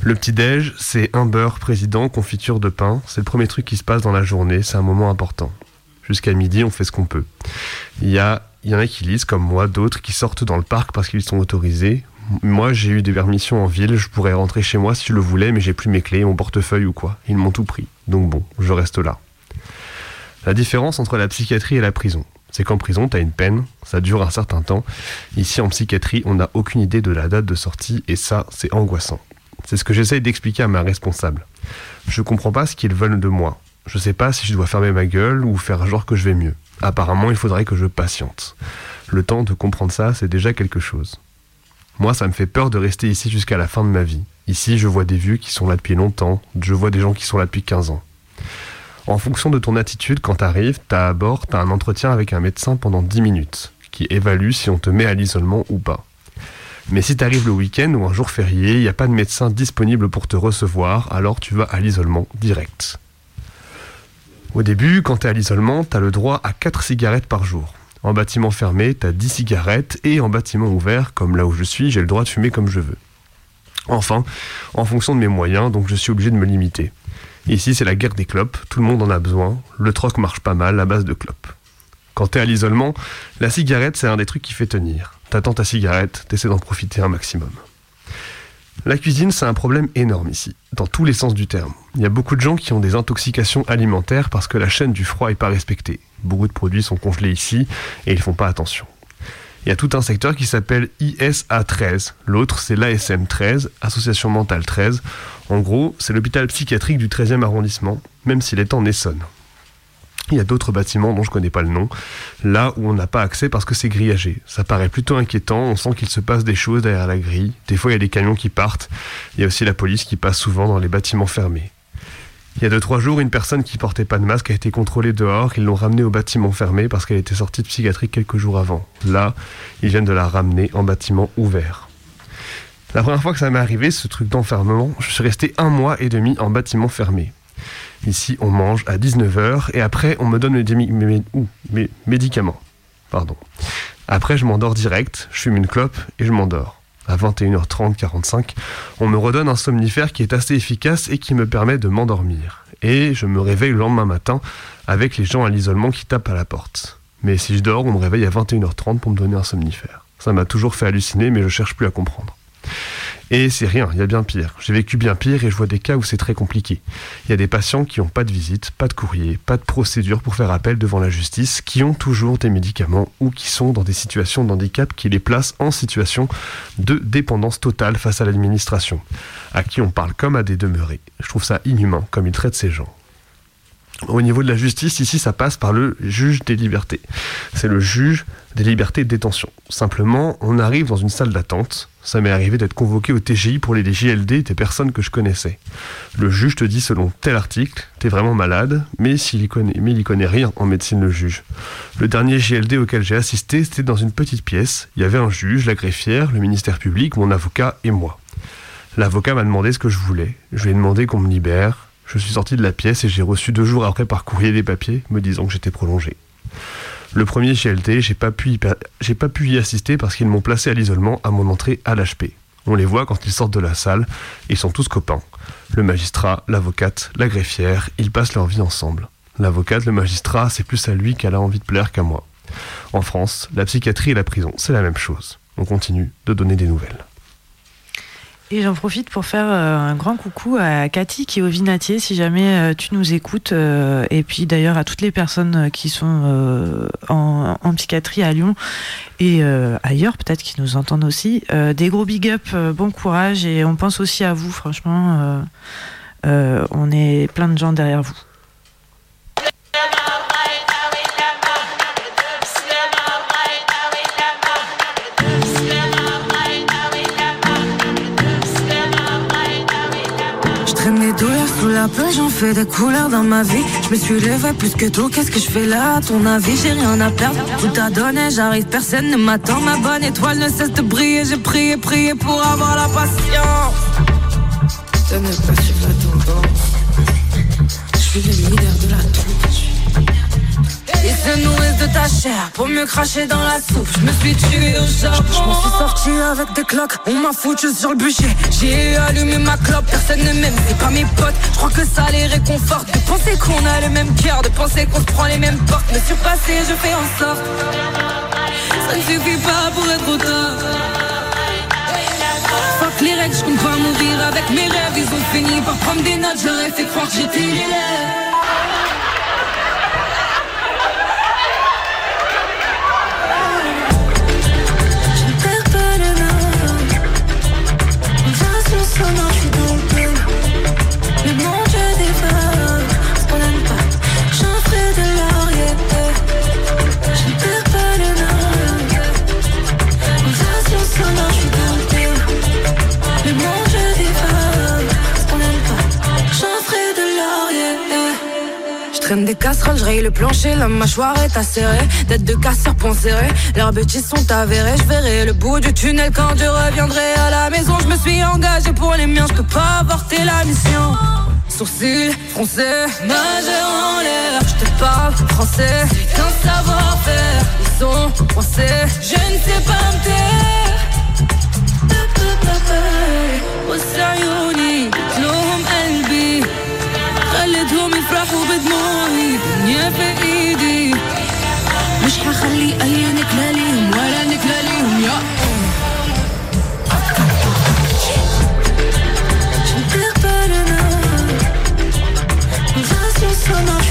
Le petit-déj, c'est un beurre président, confiture de pain. C'est le premier truc qui se passe dans la journée, c'est un moment important. Jusqu'à midi, on fait ce qu'on peut. Y, y en a qui lisent comme moi, d'autres qui sortent dans le parc parce qu'ils sont autorisés. Moi, j'ai eu des permissions en ville, je pourrais rentrer chez moi si je le voulais, mais j'ai plus mes clés, mon portefeuille ou quoi. Ils m'ont tout pris. Donc bon, je reste là. La différence entre la psychiatrie et la prison, c'est qu'en prison, tu as une peine, ça dure un certain temps. Ici, en psychiatrie, on n'a aucune idée de la date de sortie et ça, c'est angoissant. C'est ce que j'essaye d'expliquer à ma responsable. Je comprends pas ce qu'ils veulent de moi. Je sais pas si je dois fermer ma gueule ou faire genre que je vais mieux. Apparemment, il faudrait que je patiente. Le temps de comprendre ça, c'est déjà quelque chose. Moi, ça me fait peur de rester ici jusqu'à la fin de ma vie. Ici, je vois des vieux qui sont là depuis longtemps, je vois des gens qui sont là depuis 15 ans. En fonction de ton attitude, quand t'arrives, t'as à bord, t'as un entretien avec un médecin pendant 10 minutes, qui évalue si on te met à l'isolement ou pas. Mais si t'arrives le week-end ou un jour férié, il n'y a pas de médecin disponible pour te recevoir, alors tu vas à l'isolement direct. Au début, quand t'es à l'isolement, t'as le droit à 4 cigarettes par jour. En bâtiment fermé, t'as 10 cigarettes et en bâtiment ouvert, comme là où je suis, j'ai le droit de fumer comme je veux. Enfin, en fonction de mes moyens, donc je suis obligé de me limiter. Ici, c'est la guerre des clopes, tout le monde en a besoin, le troc marche pas mal à base de clopes. Quand t'es à l'isolement, la cigarette, c'est un des trucs qui fait tenir. T'attends ta cigarette, t'essaies d'en profiter un maximum. La cuisine, c'est un problème énorme ici, dans tous les sens du terme. Il y a beaucoup de gens qui ont des intoxications alimentaires parce que la chaîne du froid n'est pas respectée. Beaucoup de produits sont congelés ici et ils font pas attention. Il y a tout un secteur qui s'appelle ISA 13. L'autre, c'est l'ASM 13, Association Mentale 13. En gros, c'est l'hôpital psychiatrique du 13e arrondissement, même s'il est en Essonne. Il y a d'autres bâtiments dont je ne connais pas le nom, là où on n'a pas accès parce que c'est grillagé. Ça paraît plutôt inquiétant, on sent qu'il se passe des choses derrière la grille. Des fois, il y a des camions qui partent. Il y a aussi la police qui passe souvent dans les bâtiments fermés. Il y a deux trois jours, une personne qui portait pas de masque a été contrôlée dehors. Ils l'ont ramenée au bâtiment fermé parce qu'elle était sortie de psychiatrie quelques jours avant. Là, ils viennent de la ramener en bâtiment ouvert. La première fois que ça m'est arrivé, ce truc d'enfermement, je suis resté un mois et demi en bâtiment fermé. Ici, on mange à 19h et après, on me donne mes, médicaments. Pardon. Après, je m'endors direct, je fume une clope et je m'endors. À 21h30, 45, on me redonne un somnifère qui est assez efficace et qui me permet de m'endormir. Et je me réveille le lendemain matin avec les gens à l'isolement qui tapent à la porte. Mais si je dors, on me réveille à 21h30 pour me donner un somnifère. Ça m'a toujours fait halluciner, mais je cherche plus à comprendre. Et c'est rien, il y a bien pire. J'ai vécu bien pire et je vois des cas où c'est très compliqué. Il y a des patients qui n'ont pas de visite, pas de courrier, pas de procédure pour faire appel devant la justice, qui ont toujours des médicaments ou qui sont dans des situations d'handicap qui les placent en situation de dépendance totale face à l'administration, à qui on parle comme à des demeurés. Je trouve ça inhumain comme ils traitent ces gens. Au niveau de la justice, ici, ça passe par le juge des libertés. C'est le juge des libertés de détention. Simplement, on arrive dans une salle d'attente. Ça m'est arrivé d'être convoqué au TGI pour les JLD des personnes que je connaissais. Le juge te dit selon tel article, t'es vraiment malade, mais il y connaît rien en médecine, le juge. Le dernier JLD auquel j'ai assisté, c'était dans une petite pièce. Il y avait un juge, la greffière, le ministère public, mon avocat et moi. L'avocat m'a demandé ce que je voulais. Je lui ai demandé qu'on me libère. Je suis sorti de la pièce et j'ai reçu deux jours après par courrier des papiers me disant que j'étais prolongé. Le premier GLT, j'ai pas pu y, pas pu y assister parce qu'ils m'ont placé à l'isolement à mon entrée à l'HP. On les voit quand ils sortent de la salle, ils sont tous copains. Le magistrat, l'avocate, la greffière, ils passent leur vie ensemble. L'avocate, le magistrat, c'est plus à lui qu'elle a envie de plaire qu'à moi. En France, la psychiatrie et la prison, c'est la même chose. On continue de donner des nouvelles. Et j'en profite pour faire euh, un grand coucou à Cathy qui est au Vinatier, si jamais euh, tu nous écoutes. euh, et puis d'ailleurs à toutes les personnes qui sont en, psychiatrie à Lyon et ailleurs, peut-être qui nous entendent aussi. Des gros big up, bon courage et on pense aussi à vous, franchement. on est plein de gens derrière vous. La plage, j'en fais des couleurs dans ma vie. Je me suis levé plus que tôt, qu'est-ce que je fais là À ton avis, j'ai rien à perdre. Tout a donné, j'arrive, personne ne m'attend. Ma bonne étoile ne cesse de briller. J'ai prié, prié pour avoir la patience. De ne pas suivre. Je suis le leader de la. Ils se nourrissent de ta chair pour mieux cracher dans la soupe. Je me suis tué au charbon. Je m'en suis sorti avec des cloques. On m'a foutu sur le bûcher. J'ai allumé ma clope. Personne ne m'aime, c'est pas mes potes. Je crois que ça les réconforte. De penser qu'on a le même cœur, de penser qu'on se prend les mêmes portes. Me surpasser, je fais en sorte. Ça ne suffit pas pour être auteur. Fuck les règles, je compte pas mourir avec mes rêves. Ils ont fini par prendre des notes. Je leur croire que j'étais l'élève. Turn on traîne des casseroles, je le plancher, la mâchoire est acérée. Tête de casseur, point serré, leurs bêtises sont avérées. Je verrai le bout du tunnel quand je reviendrai à la maison. Je me suis engagé pour les miens, je peux pas avorter la mission. Sourcils froncés, majeur en l'air. Je te parle français, qu'un savoir-faire. Ils sont coincés, je ne sais pas me taire. بفرح وبدموعي دنيا في إيدي. مش حخلي أي نكلة ليهم ولا نكلة ليهم يا Sana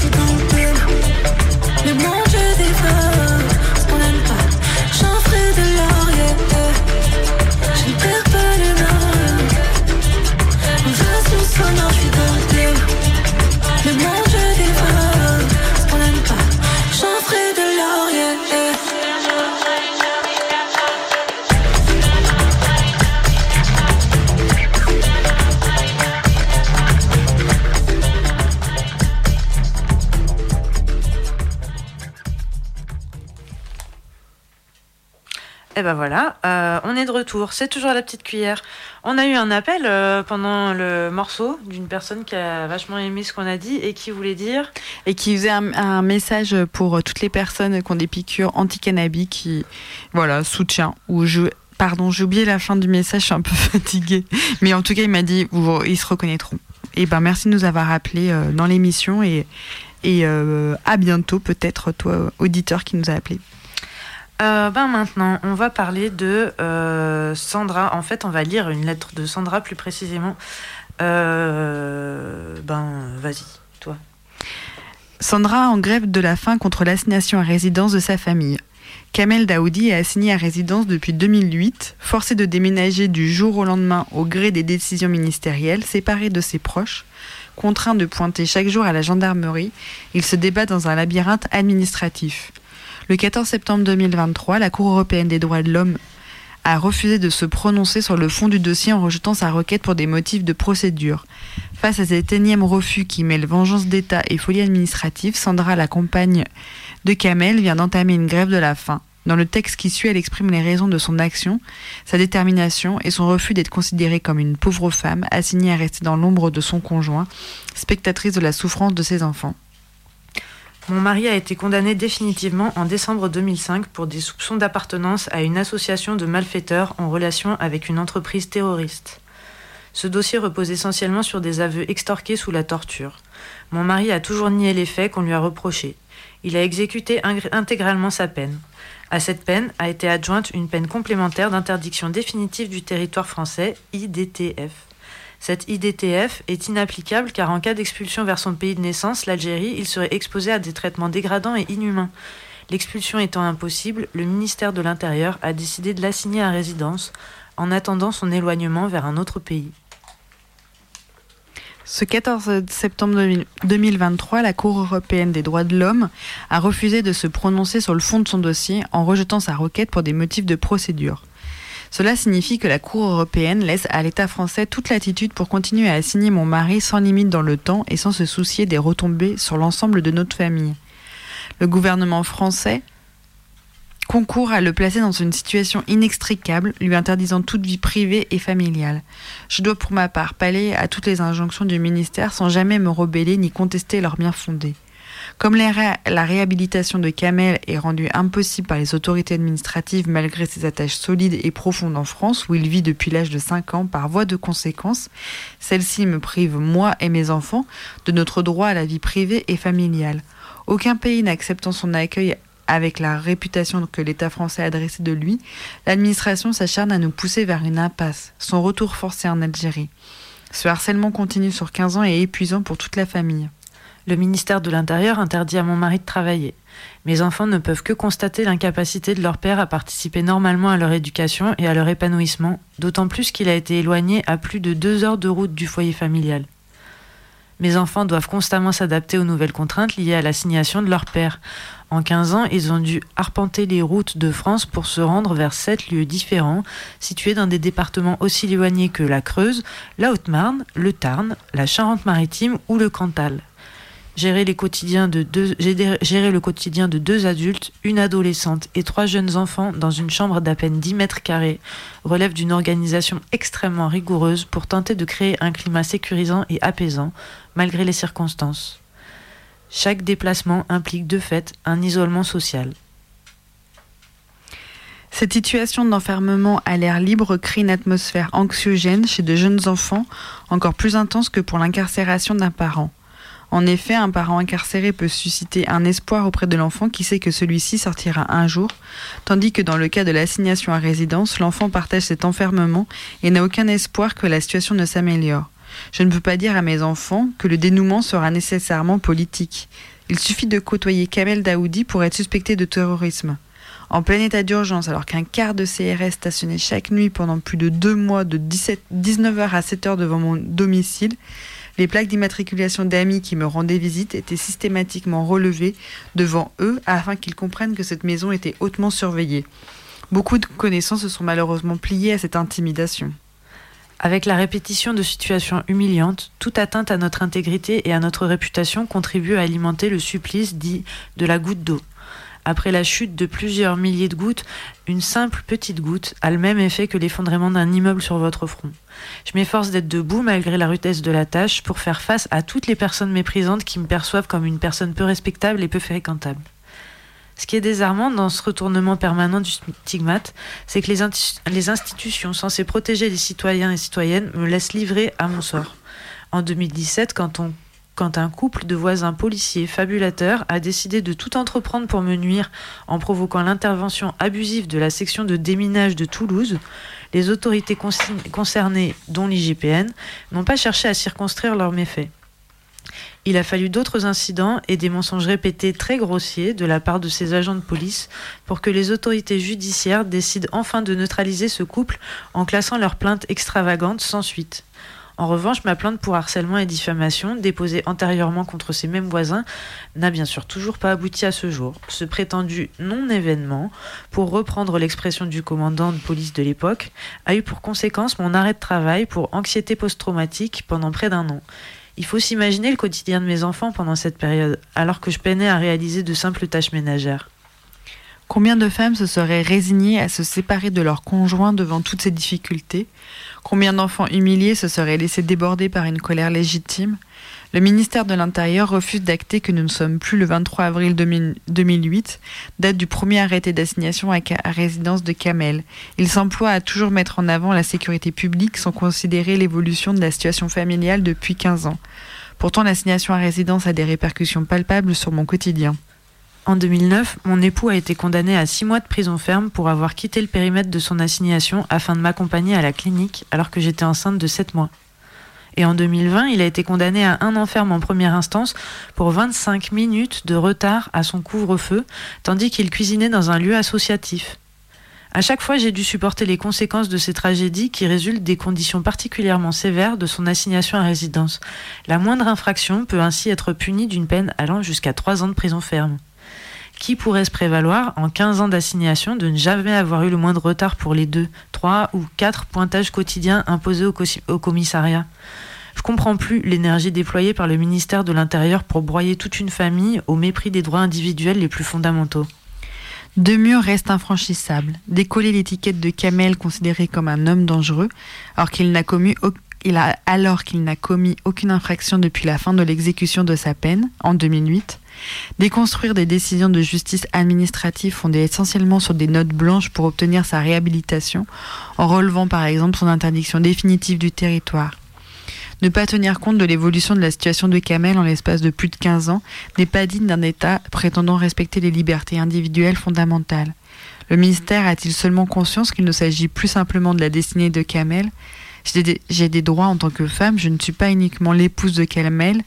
Et ben voilà, euh, on est de retour. C'est toujours la petite cuillère. On a eu un appel euh, pendant le morceau d'une personne qui a vachement aimé ce qu'on a dit et qui voulait dire. Et qui faisait un, message pour toutes les personnes qui ont des piqûres anti-cannabis qui, voilà, soutient. Ou je, pardon, j'ai oublié la fin du message, je suis un peu (laughs) fatiguée. Mais en tout cas, il m'a dit, ils se reconnaîtront. Et ben, merci de nous avoir appelés euh, dans l'émission et, et euh, à bientôt, peut-être, toi, auditeur qui nous a appelés. Euh, ben maintenant, on va parler de euh, Sandra. En fait, on va lire une lettre de Sandra plus précisément. Euh, ben, vas-y, toi. Sandra en grève de la faim contre l'assignation à résidence de sa famille. Kamel Daoudi est assigné à résidence depuis 2008, forcé de déménager du jour au lendemain au gré des décisions ministérielles, séparé de ses proches, contraint de pointer chaque jour à la gendarmerie, il se débat dans un labyrinthe administratif. Le 14 septembre 2023, la Cour européenne des droits de l'homme a refusé de se prononcer sur le fond du dossier en rejetant sa requête pour des motifs de procédure. Face à cet énième refus qui mêle vengeance d'État et folie administrative, Sandra, la compagne de Kamel, vient d'entamer une grève de la faim. Dans le texte qui suit, elle exprime les raisons de son action, sa détermination et son refus d'être considérée comme une pauvre femme assignée à rester dans l'ombre de son conjoint, spectatrice de la souffrance de ses enfants. Mon mari a été condamné définitivement en décembre 2005 pour des soupçons d'appartenance à une association de malfaiteurs en relation avec une entreprise terroriste. Ce dossier repose essentiellement sur des aveux extorqués sous la torture. Mon mari a toujours nié les faits qu'on lui a reprochés. Il a exécuté intégralement sa peine. À cette peine a été adjointe une peine complémentaire d'interdiction définitive du territoire français, IDTF. Cette IDTF est inapplicable car en cas d'expulsion vers son pays de naissance, l'Algérie, il serait exposé à des traitements dégradants et inhumains. L'expulsion étant impossible, le ministère de l'Intérieur a décidé de l'assigner à résidence en attendant son éloignement vers un autre pays. Ce 14 septembre 2023, la Cour européenne des droits de l'homme a refusé de se prononcer sur le fond de son dossier en rejetant sa requête pour des motifs de procédure. Cela signifie que la Cour européenne laisse à l'État français toute latitude pour continuer à assigner mon mari sans limite dans le temps et sans se soucier des retombées sur l'ensemble de notre famille. Le gouvernement français concourt à le placer dans une situation inextricable, lui interdisant toute vie privée et familiale. Je dois pour ma part pallier à toutes les injonctions du ministère sans jamais me rebeller ni contester leur bien fondé. Comme la réhabilitation de Kamel est rendue impossible par les autorités administratives malgré ses attaches solides et profondes en France, où il vit depuis l'âge de 5 ans par voie de conséquence, celle-ci me prive, moi et mes enfants, de notre droit à la vie privée et familiale. Aucun pays n'acceptant son accueil avec la réputation que l'État français a dressée de lui, l'administration s'acharne à nous pousser vers une impasse, son retour forcé en Algérie. Ce harcèlement continue sur 15 ans et épuisant pour toute la famille. Le ministère de l'Intérieur interdit à mon mari de travailler. Mes enfants ne peuvent que constater l'incapacité de leur père à participer normalement à leur éducation et à leur épanouissement, d'autant plus qu'il a été éloigné à plus de deux heures de route du foyer familial. Mes enfants doivent constamment s'adapter aux nouvelles contraintes liées à l'assignation de leur père. En 15 ans, ils ont dû arpenter les routes de France pour se rendre vers sept lieux différents, situés dans des départements aussi éloignés que la Creuse, la Haute-Marne, le Tarn, la Charente-Maritime ou le Cantal gérer, le quotidien de deux adultes, une adolescente et trois jeunes enfants dans une chambre d'à peine 10 mètres carrés relève d'une organisation extrêmement rigoureuse pour tenter de créer un climat sécurisant et apaisant malgré les circonstances. Chaque déplacement implique de fait un isolement social. Cette situation d'enfermement à l'air libre crée une atmosphère anxiogène chez de jeunes enfants, encore plus intense que pour l'incarcération d'un parent. En effet, un parent incarcéré peut susciter un espoir auprès de l'enfant qui sait que celui-ci sortira un jour, tandis que dans le cas de l'assignation à résidence, l'enfant partage cet enfermement et n'a aucun espoir que la situation ne s'améliore. Je ne peux pas dire à mes enfants que le dénouement sera nécessairement politique. Il suffit de côtoyer Kamel Daoudi pour être suspecté de terrorisme. En plein état d'urgence, alors qu'un quart de CRS stationnait chaque nuit pendant plus de deux mois de 19h à 7h devant mon domicile, les plaques d'immatriculation d'amis qui me rendaient visite étaient systématiquement relevées devant eux afin qu'ils comprennent que cette maison était hautement surveillée. Beaucoup de connaissances se sont malheureusement pliées à cette intimidation. Avec la répétition de situations humiliantes, toute atteinte à notre intégrité et à notre réputation contribue à alimenter le supplice dit de la goutte d'eau. Après la chute de plusieurs milliers de gouttes, une simple petite goutte a le même effet que l'effondrement d'un immeuble sur votre front. Je m'efforce d'être debout malgré la rudesse de la tâche pour faire face à toutes les personnes méprisantes qui me perçoivent comme une personne peu respectable et peu fréquentable. Ce qui est désarmant dans ce retournement permanent du stigmate, c'est que les, les, institutions censées protéger les citoyens et citoyennes me laissent livrer à mon sort. En 2017, quand on quand un couple de voisins policiers fabulateurs a décidé de tout entreprendre pour me nuire en provoquant l'intervention abusive de la section de déminage de Toulouse, les autorités concernées, dont l'IGPN, n'ont pas cherché à circonscrire leurs méfaits. Il a fallu d'autres incidents et des mensonges répétés très grossiers de la part de ces agents de police pour que les autorités judiciaires décident enfin de neutraliser ce couple en classant leur plainte extravagante sans suite. En revanche, ma plainte pour harcèlement et diffamation, déposée antérieurement contre ces mêmes voisins, n'a bien sûr toujours pas abouti à ce jour. Ce prétendu non-événement, pour reprendre l'expression du commandant de police de l'époque, a eu pour conséquence mon arrêt de travail pour anxiété post-traumatique pendant près d'un an. Il faut s'imaginer le quotidien de mes enfants pendant cette période, alors que je peinais à réaliser de simples tâches ménagères. Combien de femmes se seraient résignées à se séparer de leur conjoint devant toutes ces difficultés? Combien d'enfants humiliés se seraient laissés déborder par une colère légitime? Le ministère de l'Intérieur refuse d'acter que nous ne sommes plus le 23 avril 2008, date du premier arrêté d'assignation à, résidence de Kamel. Il s'emploie à toujours mettre en avant la sécurité publique sans considérer l'évolution de la situation familiale depuis 15 ans. Pourtant, l'assignation à résidence a des répercussions palpables sur mon quotidien. En 2009, mon époux a été condamné à six mois de prison ferme pour avoir quitté le périmètre de son assignation afin de m'accompagner à la clinique alors que j'étais enceinte de 7 mois. Et en 2020, il a été condamné à un an ferme en première instance pour 25 minutes de retard à son couvre-feu, tandis qu'il cuisinait dans un lieu associatif. À chaque fois, j'ai dû supporter les conséquences de ces tragédies qui résultent des conditions particulièrement sévères de son assignation à résidence. La moindre infraction peut ainsi être punie d'une peine allant jusqu'à 3 ans de prison ferme. Qui pourrait se prévaloir, en 15 ans d'assignation, de ne jamais avoir eu le moindre retard pour les deux, trois ou quatre pointages quotidiens imposés au, commissariat Je comprends plus l'énergie déployée par le ministère de l'Intérieur pour broyer toute une famille au mépris des droits individuels les plus fondamentaux. Deux murs restent infranchissables. Décoller l'étiquette de Kamel considéré comme un homme dangereux, alors qu'il n'a commis alors qu'il n'a commis aucune infraction depuis la fin de l'exécution de sa peine, en 2008, Déconstruire des décisions de justice administrative fondées essentiellement sur des notes blanches pour obtenir sa réhabilitation, en relevant par exemple son interdiction définitive du territoire. Ne pas tenir compte de l'évolution de la situation de Kamel en l'espace de plus de 15 ans n'est pas digne d'un État prétendant respecter les libertés individuelles fondamentales. Le ministère a-t-il seulement conscience qu'il ne s'agit plus simplement de la destinée de Kamel, j'ai des, droits en tant que femme, je ne suis pas uniquement l'épouse de Kamel,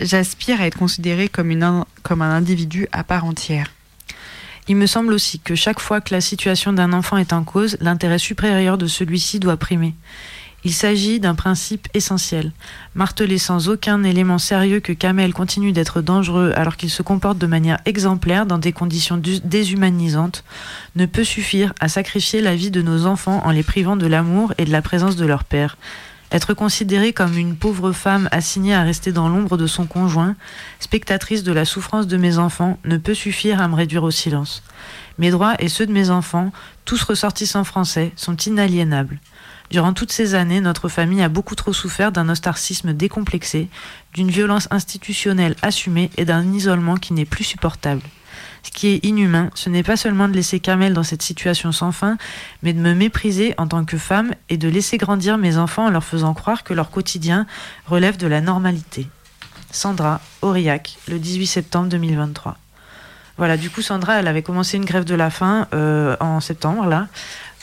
j'aspire à être considérée comme un individu à part entière. Il me semble aussi que chaque fois que la situation d'un enfant est en cause, l'intérêt supérieur de celui-ci doit primer. Il s'agit d'un principe essentiel. Marteler sans aucun élément sérieux que Kamel continue d'être dangereux alors qu'il se comporte de manière exemplaire dans des conditions déshumanisantes ne peut suffire à sacrifier la vie de nos enfants en les privant de l'amour et de la présence de leur père. Être considérée comme une pauvre femme assignée à rester dans l'ombre de son conjoint, spectatrice de la souffrance de mes enfants, ne peut suffire à me réduire au silence. Mes droits et ceux de mes enfants, tous ressortissants français, sont inaliénables. Durant toutes ces années, notre famille a beaucoup trop souffert d'un ostarcisme décomplexé, d'une violence institutionnelle assumée et d'un isolement qui n'est plus supportable. Ce qui est inhumain, ce n'est pas seulement de laisser Kamel dans cette situation sans fin, mais de me mépriser en tant que femme et de laisser grandir mes enfants en leur faisant croire que leur quotidien relève de la normalité. Sandra, Aurillac, le 18 septembre 2023. Voilà, du coup, Sandra, elle avait commencé une grève de la faim euh, en septembre, là.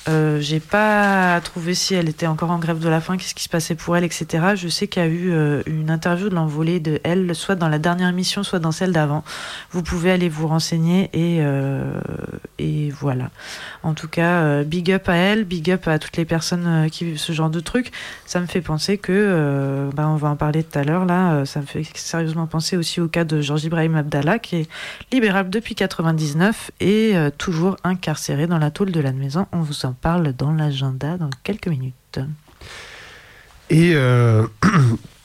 Euh, j'ai pas trouvé si elle était encore en grève de la faim, qu'est-ce qui se passait pour elle, etc. Je sais qu'il y a eu euh, une interview de l'envolée de elle, soit dans la dernière émission, soit dans celle d'avant. Vous pouvez aller vous renseigner et, euh, et voilà. En tout cas, big up à elle, big up à toutes les personnes qui vivent ce genre de trucs. Ça me fait penser que, bah, on va en parler tout à l'heure là, ça me fait sérieusement penser aussi au cas de Georges Ibrahim Abdallah qui est libérable depuis 99 et toujours incarcéré dans la tôle de la maison. On vous en parle dans l'agenda dans quelques minutes. Euh, (clears throat)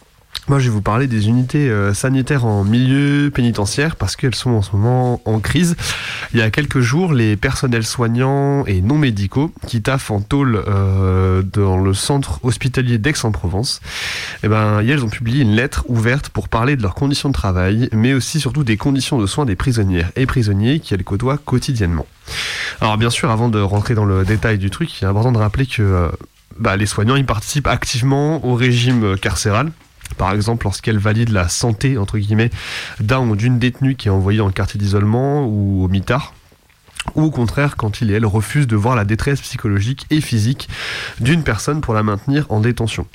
moi, je vais vous parler des unités euh, sanitaires en milieu pénitentiaire parce qu'elles sont en ce moment en crise. Il y a quelques jours, les personnels soignants et non médicaux qui taffent en tôle euh, dans le centre hospitalier d'Aix-en-Provence, eh ben, ils ont publié une lettre ouverte pour parler de leurs conditions de travail, mais aussi surtout des conditions de soins des prisonnières et prisonniers qui elles côtoient quotidiennement. Alors bien sûr, avant de rentrer dans le détail du truc, il est important de rappeler que euh, bah, les soignants ils participent activement au régime carcéral Par exemple, lorsqu'elle valide la santé, entre guillemets, d'un ou d'une détenue qui est envoyée en quartier d'isolement ou au mitard, ou au contraire quand il et elle refusent de voir la détresse psychologique et physique d'une personne pour la maintenir en détention.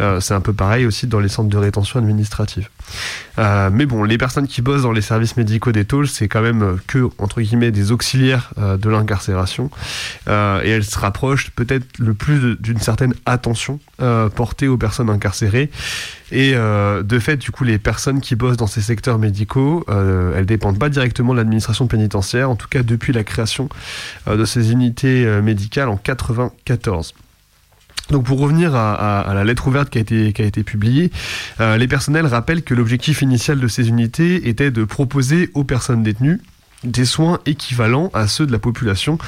Euh, c'est un peu pareil aussi dans les centres de rétention administrative. Euh, mais bon, les personnes qui bossent dans les services médicaux des tôles, c'est quand même que, entre guillemets, des auxiliaires euh, de l'incarcération. Euh, et elles se rapprochent peut-être le plus d'une certaine attention euh, portée aux personnes incarcérées. Et euh, de fait, du coup, les personnes qui bossent dans ces secteurs médicaux, euh, elles dépendent pas directement de l'administration pénitentiaire, en tout cas depuis la création euh, de ces unités euh, médicales en 94. Donc pour revenir à, la lettre ouverte qui a été, qui a été publiée, euh, les personnels rappellent que l'objectif initial de ces unités était de proposer aux personnes détenues des soins équivalents à ceux de la population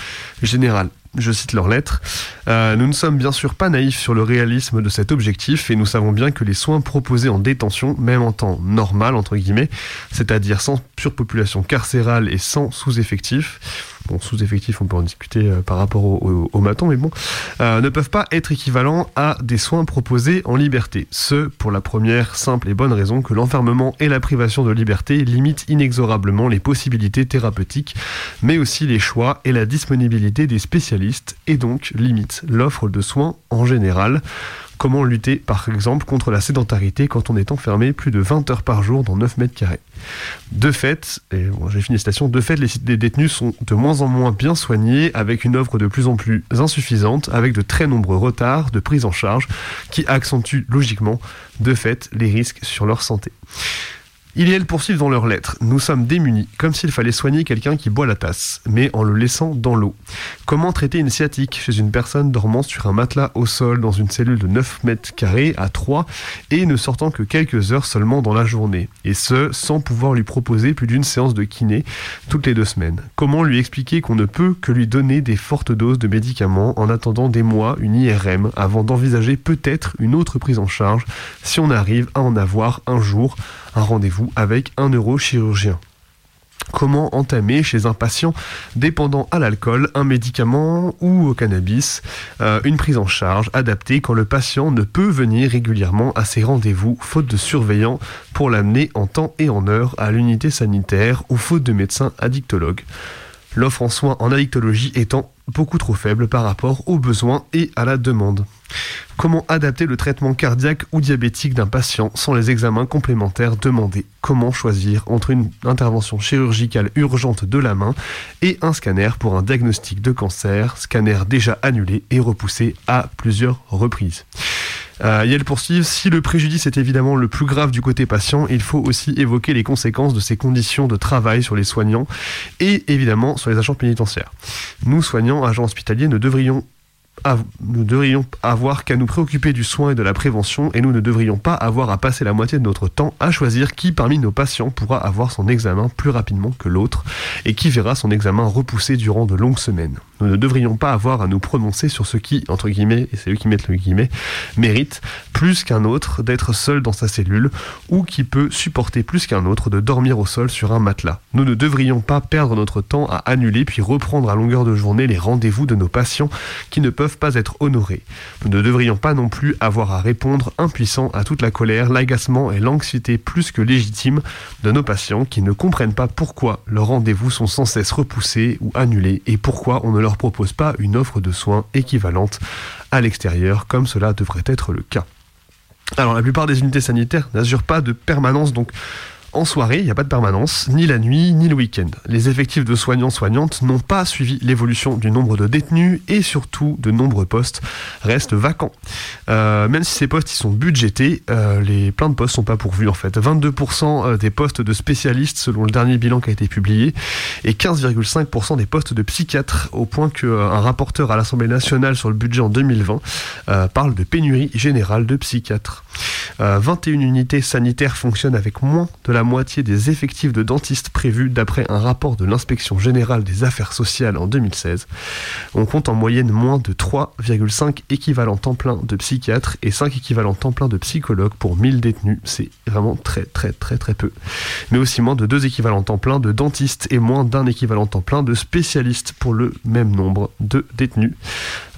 générale. Je cite leur lettre. Euh, nous ne sommes bien sûr pas naïfs sur le réalisme de cet objectif et nous savons bien que les soins proposés en détention, même en temps normal, entre guillemets, c'est-à-dire sans surpopulation carcérale et sans sous-effectif, bon, sous-effectif, on peut en discuter euh, par rapport au, au, maton, mais bon, euh, ne peuvent pas être équivalents à des soins proposés en liberté. Ce, pour la première simple et bonne raison que l'enfermement et la privation de liberté limitent inexorablement les possibilités thérapeutiques, mais aussi les choix et la disponibilité des spécialistes, et donc limitent l'offre de soins en général. Comment lutter, par exemple, contre la sédentarité quand on est enfermé plus de 20 heures par jour dans 9 mètres carrés De fait, et bon, j'ai fini la citation, de fait, les, les détenus sont de moins en moins bien soignés, avec une offre de plus en plus insuffisante, avec de très nombreux retards de prise en charge, qui accentuent logiquement, de fait, les risques sur leur santé. Ils et elles poursuivent dans leur lettre. Nous sommes démunis, comme s'il fallait soigner quelqu'un qui boit la tasse, mais en le laissant dans l'eau. Comment traiter une sciatique chez une personne dormant sur un matelas au sol dans une cellule de 9 mètres carrés à 3 et ne sortant que quelques heures seulement dans la journée? Et ce, sans pouvoir lui proposer plus d'une séance de kiné toutes les deux semaines. Comment lui expliquer qu'on ne peut que lui donner des fortes doses de médicaments en attendant des mois une IRM avant d'envisager peut-être une autre prise en charge si on arrive à en avoir un jour un rendez-vous avec un neurochirurgien. Comment entamer chez un patient dépendant à l'alcool, un médicament ou au cannabis, euh, une prise en charge adaptée quand le patient ne peut venir régulièrement à ses rendez-vous faute de surveillants pour l'amener en temps et en heure à l'unité sanitaire ou faute de médecins addictologues l'offre en soins en addictologie étant beaucoup trop faible par rapport aux besoins et à la demande. Comment adapter le traitement cardiaque ou diabétique d'un patient sans les examens complémentaires demandés? Comment choisir entre une intervention chirurgicale urgente de la main et un scanner pour un diagnostic de cancer, scanner déjà annulé et repoussé à plusieurs reprises euh, et poursuit, si le préjudice est évidemment le plus grave du côté patient, il faut aussi évoquer les conséquences de ces conditions de travail sur les soignants et évidemment sur les agents pénitentiaires. Nous, soignants, agents hospitaliers, ne devrions nous devrions avoir qu'à nous préoccuper du soin et de la prévention et nous ne devrions pas avoir à passer la moitié de notre temps à choisir qui parmi nos patients pourra avoir son examen plus rapidement que l'autre et qui verra son examen repoussé durant de longues semaines. Nous ne devrions pas avoir à nous prononcer sur ce qui, entre guillemets, et c'est eux qui mettent le guillemets, mérite plus qu'un autre d'être seul dans sa cellule ou qui peut supporter plus qu'un autre de dormir au sol sur un matelas. Nous ne devrions pas perdre notre temps à annuler puis reprendre à longueur de journée les rendez-vous de nos patients qui ne peuvent pas être honorés. Nous ne devrions pas non plus avoir à répondre impuissants à toute la colère, l'agacement et l'anxiété plus que légitime de nos patients qui ne comprennent pas pourquoi leurs rendez-vous sont sans cesse repoussés ou annulés et pourquoi on ne leur propose pas une offre de soins équivalente à l'extérieur comme cela devrait être le cas. Alors la plupart des unités sanitaires n'assurent pas de permanence, donc en soirée, il n'y a pas de permanence, ni la nuit, ni le week-end. Les effectifs de soignants-soignantes n'ont pas suivi l'évolution du nombre de détenus et surtout de nombreux postes restent vacants. Euh, même si ces postes sont budgétés, euh, les plein de postes sont pas pourvus en fait. 22% des postes de spécialistes selon le dernier bilan qui a été publié et 15,5% des postes de psychiatres au point qu'un rapporteur à l'Assemblée nationale sur le budget en 2020 euh, parle de pénurie générale de psychiatres. Euh, 21 unités sanitaires fonctionnent avec moins de la la moitié des effectifs de dentistes prévus d'après un rapport de l'inspection générale des affaires sociales en 2016. On compte en moyenne moins de 3,5 équivalents temps plein de psychiatres et 5 équivalents temps plein de psychologues pour 1000 détenus. C'est vraiment très très très très peu. Mais aussi moins de 2 équivalents temps plein de dentistes et moins d'un équivalent temps plein de spécialistes pour le même nombre de détenus.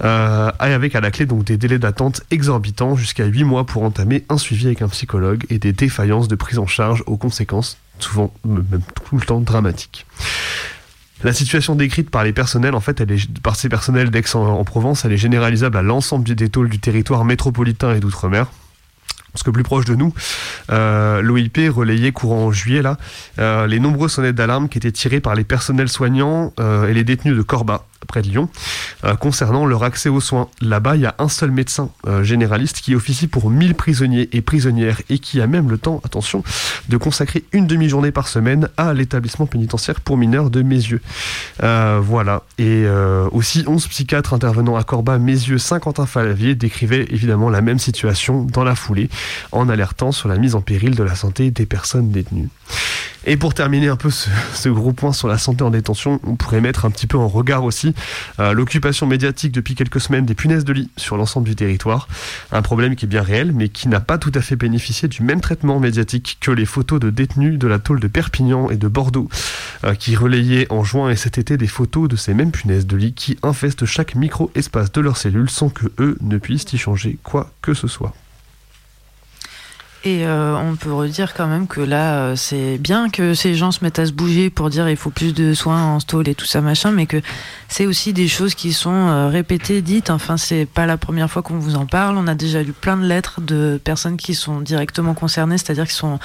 Euh, avec à la clé donc des délais d'attente exorbitants jusqu'à 8 mois pour entamer un suivi avec un psychologue et des défaillances de prise en charge aux souvent même tout le temps dramatiques. La situation décrite par les personnels, en fait, elle est, par ces personnels d'Aix-en-Provence, elle est généralisable à l'ensemble des tôles du territoire métropolitain et d'outre-mer. Parce que plus proche de nous, euh, l'OIP relayait courant en juillet là, euh, les nombreuses sonnettes d'alarme qui étaient tirées par les personnels soignants euh, et les détenus de Corba près de Lyon, euh, concernant leur accès aux soins. Là-bas, il y a un seul médecin euh, généraliste qui officie pour 1000 prisonniers et prisonnières et qui a même le temps, attention, de consacrer une demi-journée par semaine à l'établissement pénitentiaire pour mineurs de Mézieux. Euh, voilà. Et aussi 11 psychiatres intervenant à Corba, Mézieux, Saint-Quentin-Falavier décrivaient évidemment la même situation dans la foulée, en alertant sur la mise en péril de la santé des personnes détenues. Et pour terminer un peu ce, gros point sur la santé en détention, on pourrait mettre un petit peu en regard aussi euh, l'occupation médiatique depuis quelques semaines des punaises de lit sur l'ensemble du territoire. Un problème qui est bien réel, mais qui n'a pas tout à fait bénéficié du même traitement médiatique que les photos de détenus de la tôle de Perpignan et de Bordeaux, euh, qui relayaient en juin et cet été des photos de ces mêmes punaises de lit qui infestent chaque micro-espace de leurs cellules sans que eux ne puissent y changer quoi que ce soit. Et euh, on peut redire quand même que là, euh, c'est bien que ces gens se mettent à se bouger pour dire il faut plus de soins en stall et tout ça machin, mais que c'est aussi des choses qui sont euh, répétées, dites. Enfin, c'est pas la première fois qu'on vous en parle. On a déjà lu plein de lettres de personnes qui sont directement concernées, c'est-à-dire qui sont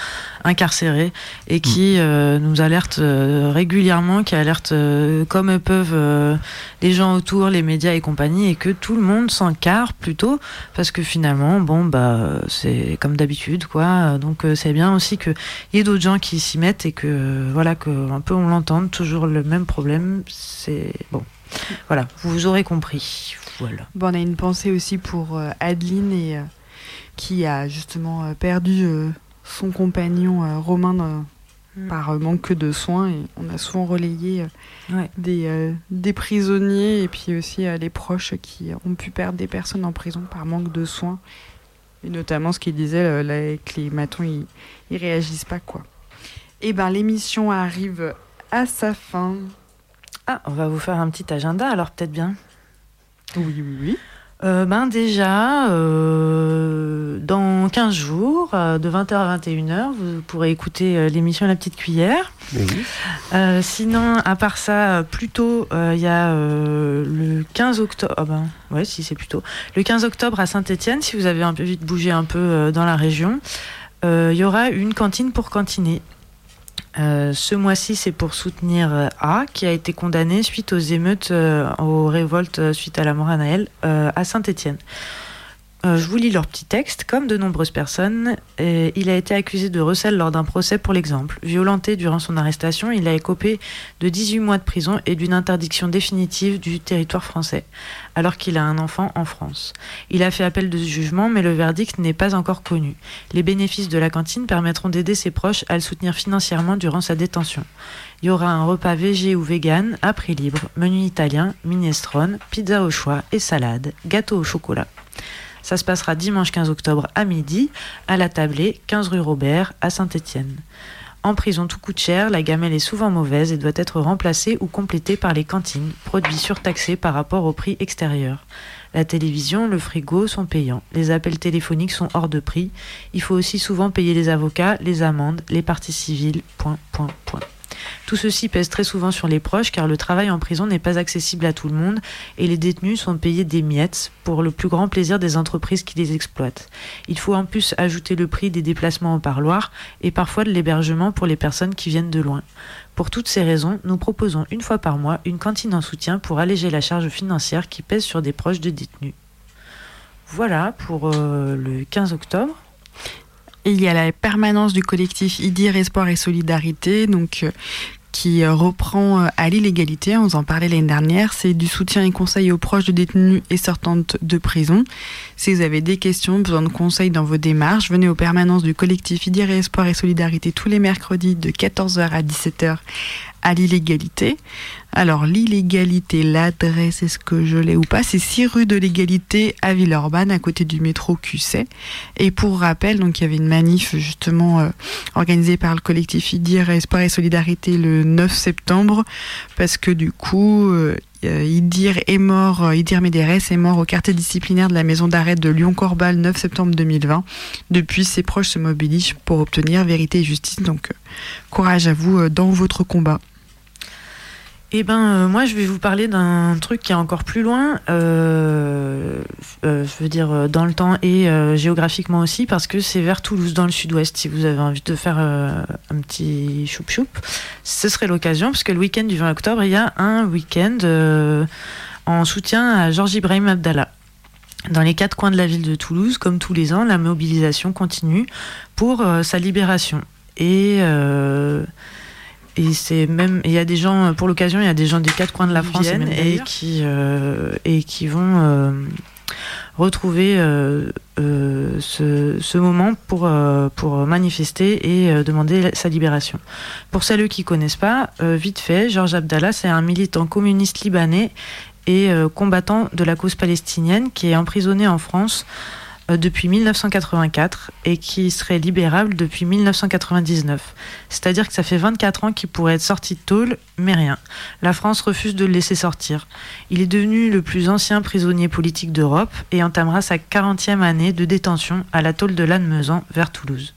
incarcérées et qui mm. nous alertent régulièrement, qui alertent comme peuvent les gens autour, les médias et compagnie, et que tout le monde s'encarre plutôt parce que finalement, bon bah c'est comme d'habitude quoi. Donc euh, c'est bien aussi qu'il y ait d'autres gens qui s'y mettent et que euh, voilà que un peu on l'entende toujours le même problème. C'est bon, voilà, vous aurez compris. Voilà. Bon, on a une pensée aussi pour euh, Adeline et qui a justement perdu son compagnon Romain mm. par manque de soins et on a souvent relayé des, des, prisonniers et puis aussi les proches qui ont pu perdre des personnes en prison par manque de soins et notamment ce qu'il disait, les matons, ils, ils réagissent pas, quoi. Et eh ben l'émission arrive à sa fin. Ah, on va vous faire un petit agenda, alors peut-être bien? Oui, oui, oui. Euh, ben déjà, euh, dans 15 jours, euh, de 20h à 21h, vous pourrez écouter l'émission La Petite Cuillère. sinon, à part ça, plus tôt, il y a le 15 octobre. Ah ben, ouais, si c'est plutôt. Le 15 octobre à Saint-Etienne, si vous avez envie de bouger un peu dans la région, il y aura une cantine pour cantiner. Euh, ce mois-ci, c'est pour soutenir euh, A, qui a été condamné suite aux émeutes, euh, aux révoltes suite à la mort à Naël, à Saint-Étienne. Euh, je vous lis leur petit texte. Comme de nombreuses personnes, il a été accusé de recel lors d'un procès pour l'exemple. Violenté durant son arrestation, il a écopé de 18 mois de prison et d'une interdiction définitive du territoire français, alors qu'il a un enfant en France. Il a fait appel de ce jugement, mais le verdict n'est pas encore connu. Les bénéfices de la cantine permettront d'aider ses proches à le soutenir financièrement durant sa détention. Il y aura un repas végé ou vegan à prix libre, menu italien, minestrone, pizza au choix et salade, gâteau au chocolat. Ça se passera dimanche 15 octobre à midi, à la Tablée, 15 rue Robert, à Saint-Étienne. En prison, tout coûte cher, la gamelle est souvent mauvaise et doit être remplacée ou complétée par les cantines, produits surtaxés par rapport au prix extérieur. La télévision, le frigo sont payants. Les appels téléphoniques sont hors de prix. Il faut aussi souvent payer les avocats, les amendes, les parties civiles. Point, point, point. Tout ceci pèse très souvent sur les proches car le travail en prison n'est pas accessible à tout le monde et les détenus sont payés des miettes pour le plus grand plaisir des entreprises qui les exploitent. Il faut en plus ajouter le prix des déplacements au parloir et parfois de l'hébergement pour les personnes qui viennent de loin. Pour toutes ces raisons, nous proposons une fois par mois une cantine en soutien pour alléger la charge financière qui pèse sur des proches de détenus. Voilà pour euh, le 15 octobre. Et il y a la permanence du collectif IDIR Espoir et Solidarité, euh, qui euh, reprend euh, à l'illégalité, on vous en parlait l'année dernière, c'est du soutien et conseil aux proches de détenus et sortantes de prison. Si vous avez des questions, besoin de conseils dans vos démarches, venez aux permanences du collectif IDIR Espoir et Solidarité tous les mercredis de 14h à 17h à l'illégalité. Alors l'illégalité, l'adresse, est-ce que je l'ai ou pas? C'est 6 rue de l'égalité à Villeurbanne, à côté du métro QC. Et pour rappel, donc il y avait une manif justement euh, organisée par le collectif IDIR Espoir et Solidarité le 9 septembre, parce que du coup, euh, euh, Idir est mort, Idir Médérès est mort au quartier disciplinaire de la maison d'arrêt de Lyon-Corbal 9 septembre 2020. Depuis, ses proches se mobilisent pour obtenir vérité et justice. Donc, courage à vous dans votre combat. Eh ben, euh, moi, je vais vous parler d'un truc qui est encore plus loin, euh, euh, je veux dire dans le temps et géographiquement aussi, parce que c'est vers Toulouse, dans le sud-ouest. Si vous avez envie de faire un petit choup-choup, ce serait l'occasion, parce que le week-end du 20 octobre, il y a un week-end en soutien à Georges Ibrahim Abdallah. Dans les quatre coins de la ville de Toulouse, comme tous les ans, la mobilisation continue pour sa libération. Et et c'est même il y a des gens pour l'occasion il y a des gens des quatre coins de la France viennent, et qui euh, et qui vont euh, retrouver euh, ce, ce moment pour pour manifester et demander sa libération. Pour celles qui connaissent pas, vite fait, Georges Abdallah c'est un militant communiste libanais et combattant de la cause palestinienne qui est emprisonné en France depuis 1984 et qui serait libérable depuis 1999. C'est-à-dire que ça fait 24 ans qu'il pourrait être sorti de tôle, mais rien. La France refuse de le laisser sortir. Il est devenu le plus ancien prisonnier politique d'Europe et entamera sa 40e année de détention à la tôle de Lannemezan vers Toulouse.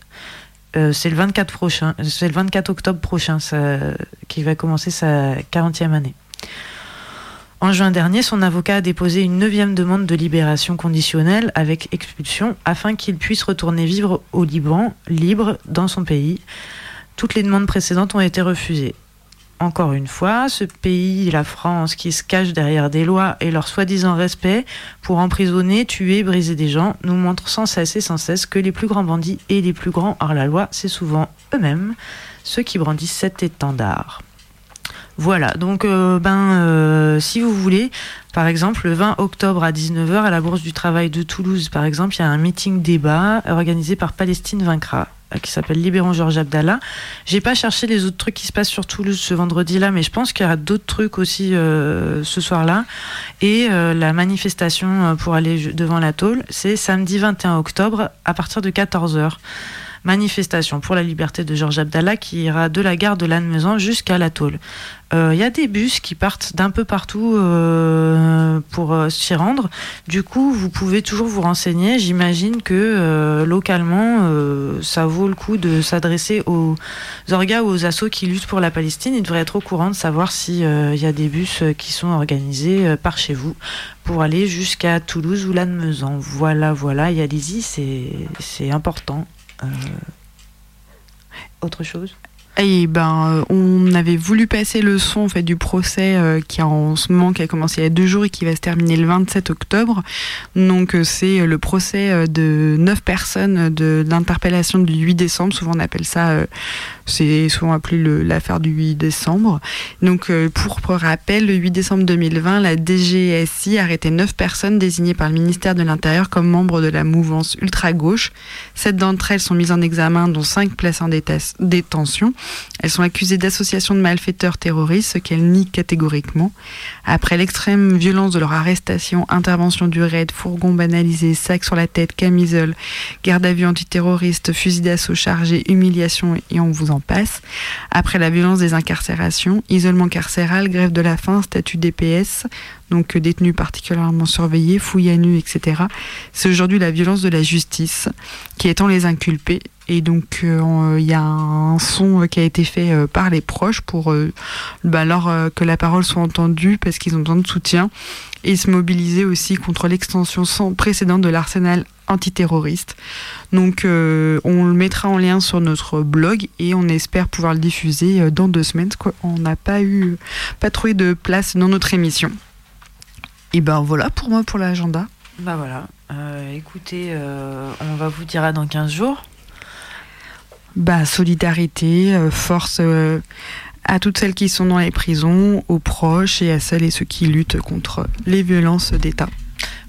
Euh, c'est le 24 prochain, c'est le 24 octobre prochain qui va commencer sa 40e année. En juin dernier, son avocat a déposé une neuvième demande de libération conditionnelle avec expulsion afin qu'il puisse retourner vivre au Liban, libre, dans son pays. Toutes les demandes précédentes ont été refusées. Encore une fois, ce pays, la France, qui se cache derrière des lois et leur soi-disant respect pour emprisonner, tuer, briser des gens, nous montre sans cesse et sans cesse que les plus grands bandits et les plus grands hors-la-loi, c'est souvent eux-mêmes ceux qui brandissent cet étendard. Voilà, donc euh, ben, euh, si vous voulez, par exemple, le 20 octobre à 19h à la Bourse du Travail de Toulouse, par exemple, il y a un meeting débat organisé par Palestine Vaincra euh, qui s'appelle Libérons Georges Abdallah. J'ai pas cherché les autres trucs qui se passent sur Toulouse ce vendredi-là, mais je pense qu'il y aura d'autres trucs aussi ce soir-là. Et la manifestation pour aller devant la tôle, c'est samedi 21 octobre à partir de 14h. Manifestation pour la liberté de Georges Abdallah qui ira de la gare de Lannemezan jusqu'à la tôle. Euh, Il y a des bus qui partent d'un peu partout euh, pour euh, s'y rendre. Du coup, vous pouvez toujours vous renseigner. J'imagine que euh, localement, euh, ça vaut le coup de s'adresser aux orgas ou aux assos qui luttent pour la Palestine. Ils devraient être au courant de savoir s'il y a des bus euh, qui sont organisés euh, par chez vous pour aller jusqu'à Toulouse ou Lannemezan. Voilà, voilà. Et allez-y, c'est important. Euh, Autre chose? Et ben, euh, on avait voulu passer le son en fait, du procès euh, qui en ce moment qui a commencé il y a deux jours et qui va se terminer le 27 octobre. Donc c'est le procès de neuf personnes de l'interpellation du 8 décembre. Souvent on appelle ça, c'est souvent appelé l'affaire du 8 décembre. Donc euh, pour, rappel, le 8 décembre 2020, la DGSI a arrêté neuf personnes désignées par le ministère de l'Intérieur comme membres de la mouvance ultra-gauche. Sept d'entre elles sont mises en examen, dont cinq placées en détention. Elles sont accusées d'association de malfaiteurs terroristes, ce qu'elles nient catégoriquement. Après l'extrême violence de leur arrestation, intervention du raid, fourgon banalisé, sac sur la tête, camisole, garde à vue antiterroriste, fusil d'assaut chargé, humiliation et on vous en passe. Après la violence des incarcérations, isolement carcéral, grève de la faim, statut DPS, donc euh, détenus particulièrement surveillés, fouilles à nu, etc. C'est aujourd'hui la violence de la justice qui étend les inculpés. Et donc euh, on- il y a un son euh, qui a été fait euh, par les proches pour euh, bah, alors euh, que la parole soit entendue parce qu'ils ont besoin de soutien et se mobiliser aussi contre l'extension sans précédent de l'arsenal antiterroriste. Donc euh, on le mettra en lien sur notre blog et on espère pouvoir le diffuser euh, dans deux semaines. Quoi. On n'a pas eu, pas trouvé de place dans notre émission. Et ben voilà pour moi pour l'agenda. Bah voilà. Euh, écoutez, euh, on va vous dire à dans 15 jours. Bah solidarité, force à toutes celles qui sont dans les prisons, aux proches et à celles et ceux qui luttent contre les violences d'État.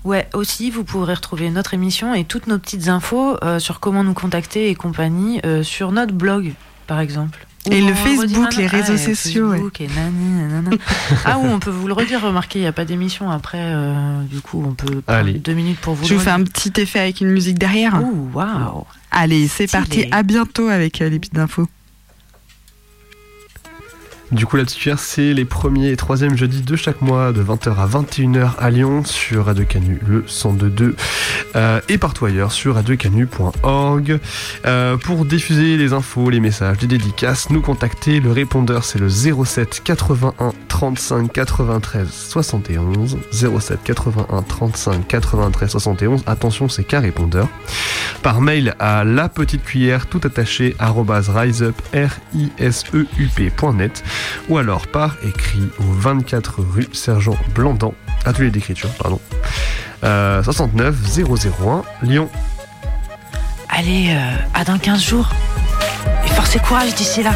Ouais, aussi, vous pourrez retrouver notre émission et toutes nos petites infos euh, sur comment nous contacter et compagnie euh, sur notre blog, par exemple. Et le Facebook, les Ah, réseaux et sociaux, ouais. Facebook et nani, nanana. (laughs) ah oui, on peut vous le redire, remarquez, il n'y a pas d'émission après, euh, du coup, on peut prendre deux minutes pour vous Je vous fais un petit effet avec une musique derrière. Ouh, waouh Allez, c'est parti. À bientôt avec euh, les petites infos. Du coup, la petite cuillère, c'est les premiers et troisièmes jeudis de chaque mois, de 20h à 21h à Lyon, sur Radio Canu, le 102.2, euh, et partout ailleurs sur radiocanu.org. Euh, pour diffuser les infos, les messages, les dédicaces, nous contacter. Le répondeur, c'est le 07 81 35 93 71. 07 81 35 93 71. Attention, c'est qu'un répondeur. Par mail à la petite cuillère, tout attaché, arrobase ou alors par écrit au 24 rue Sergent Blandan, atelier d'écriture, pardon, euh, 69 001 Lyon. Allez, euh, à dans 15 jours. Et force et courage d'ici là.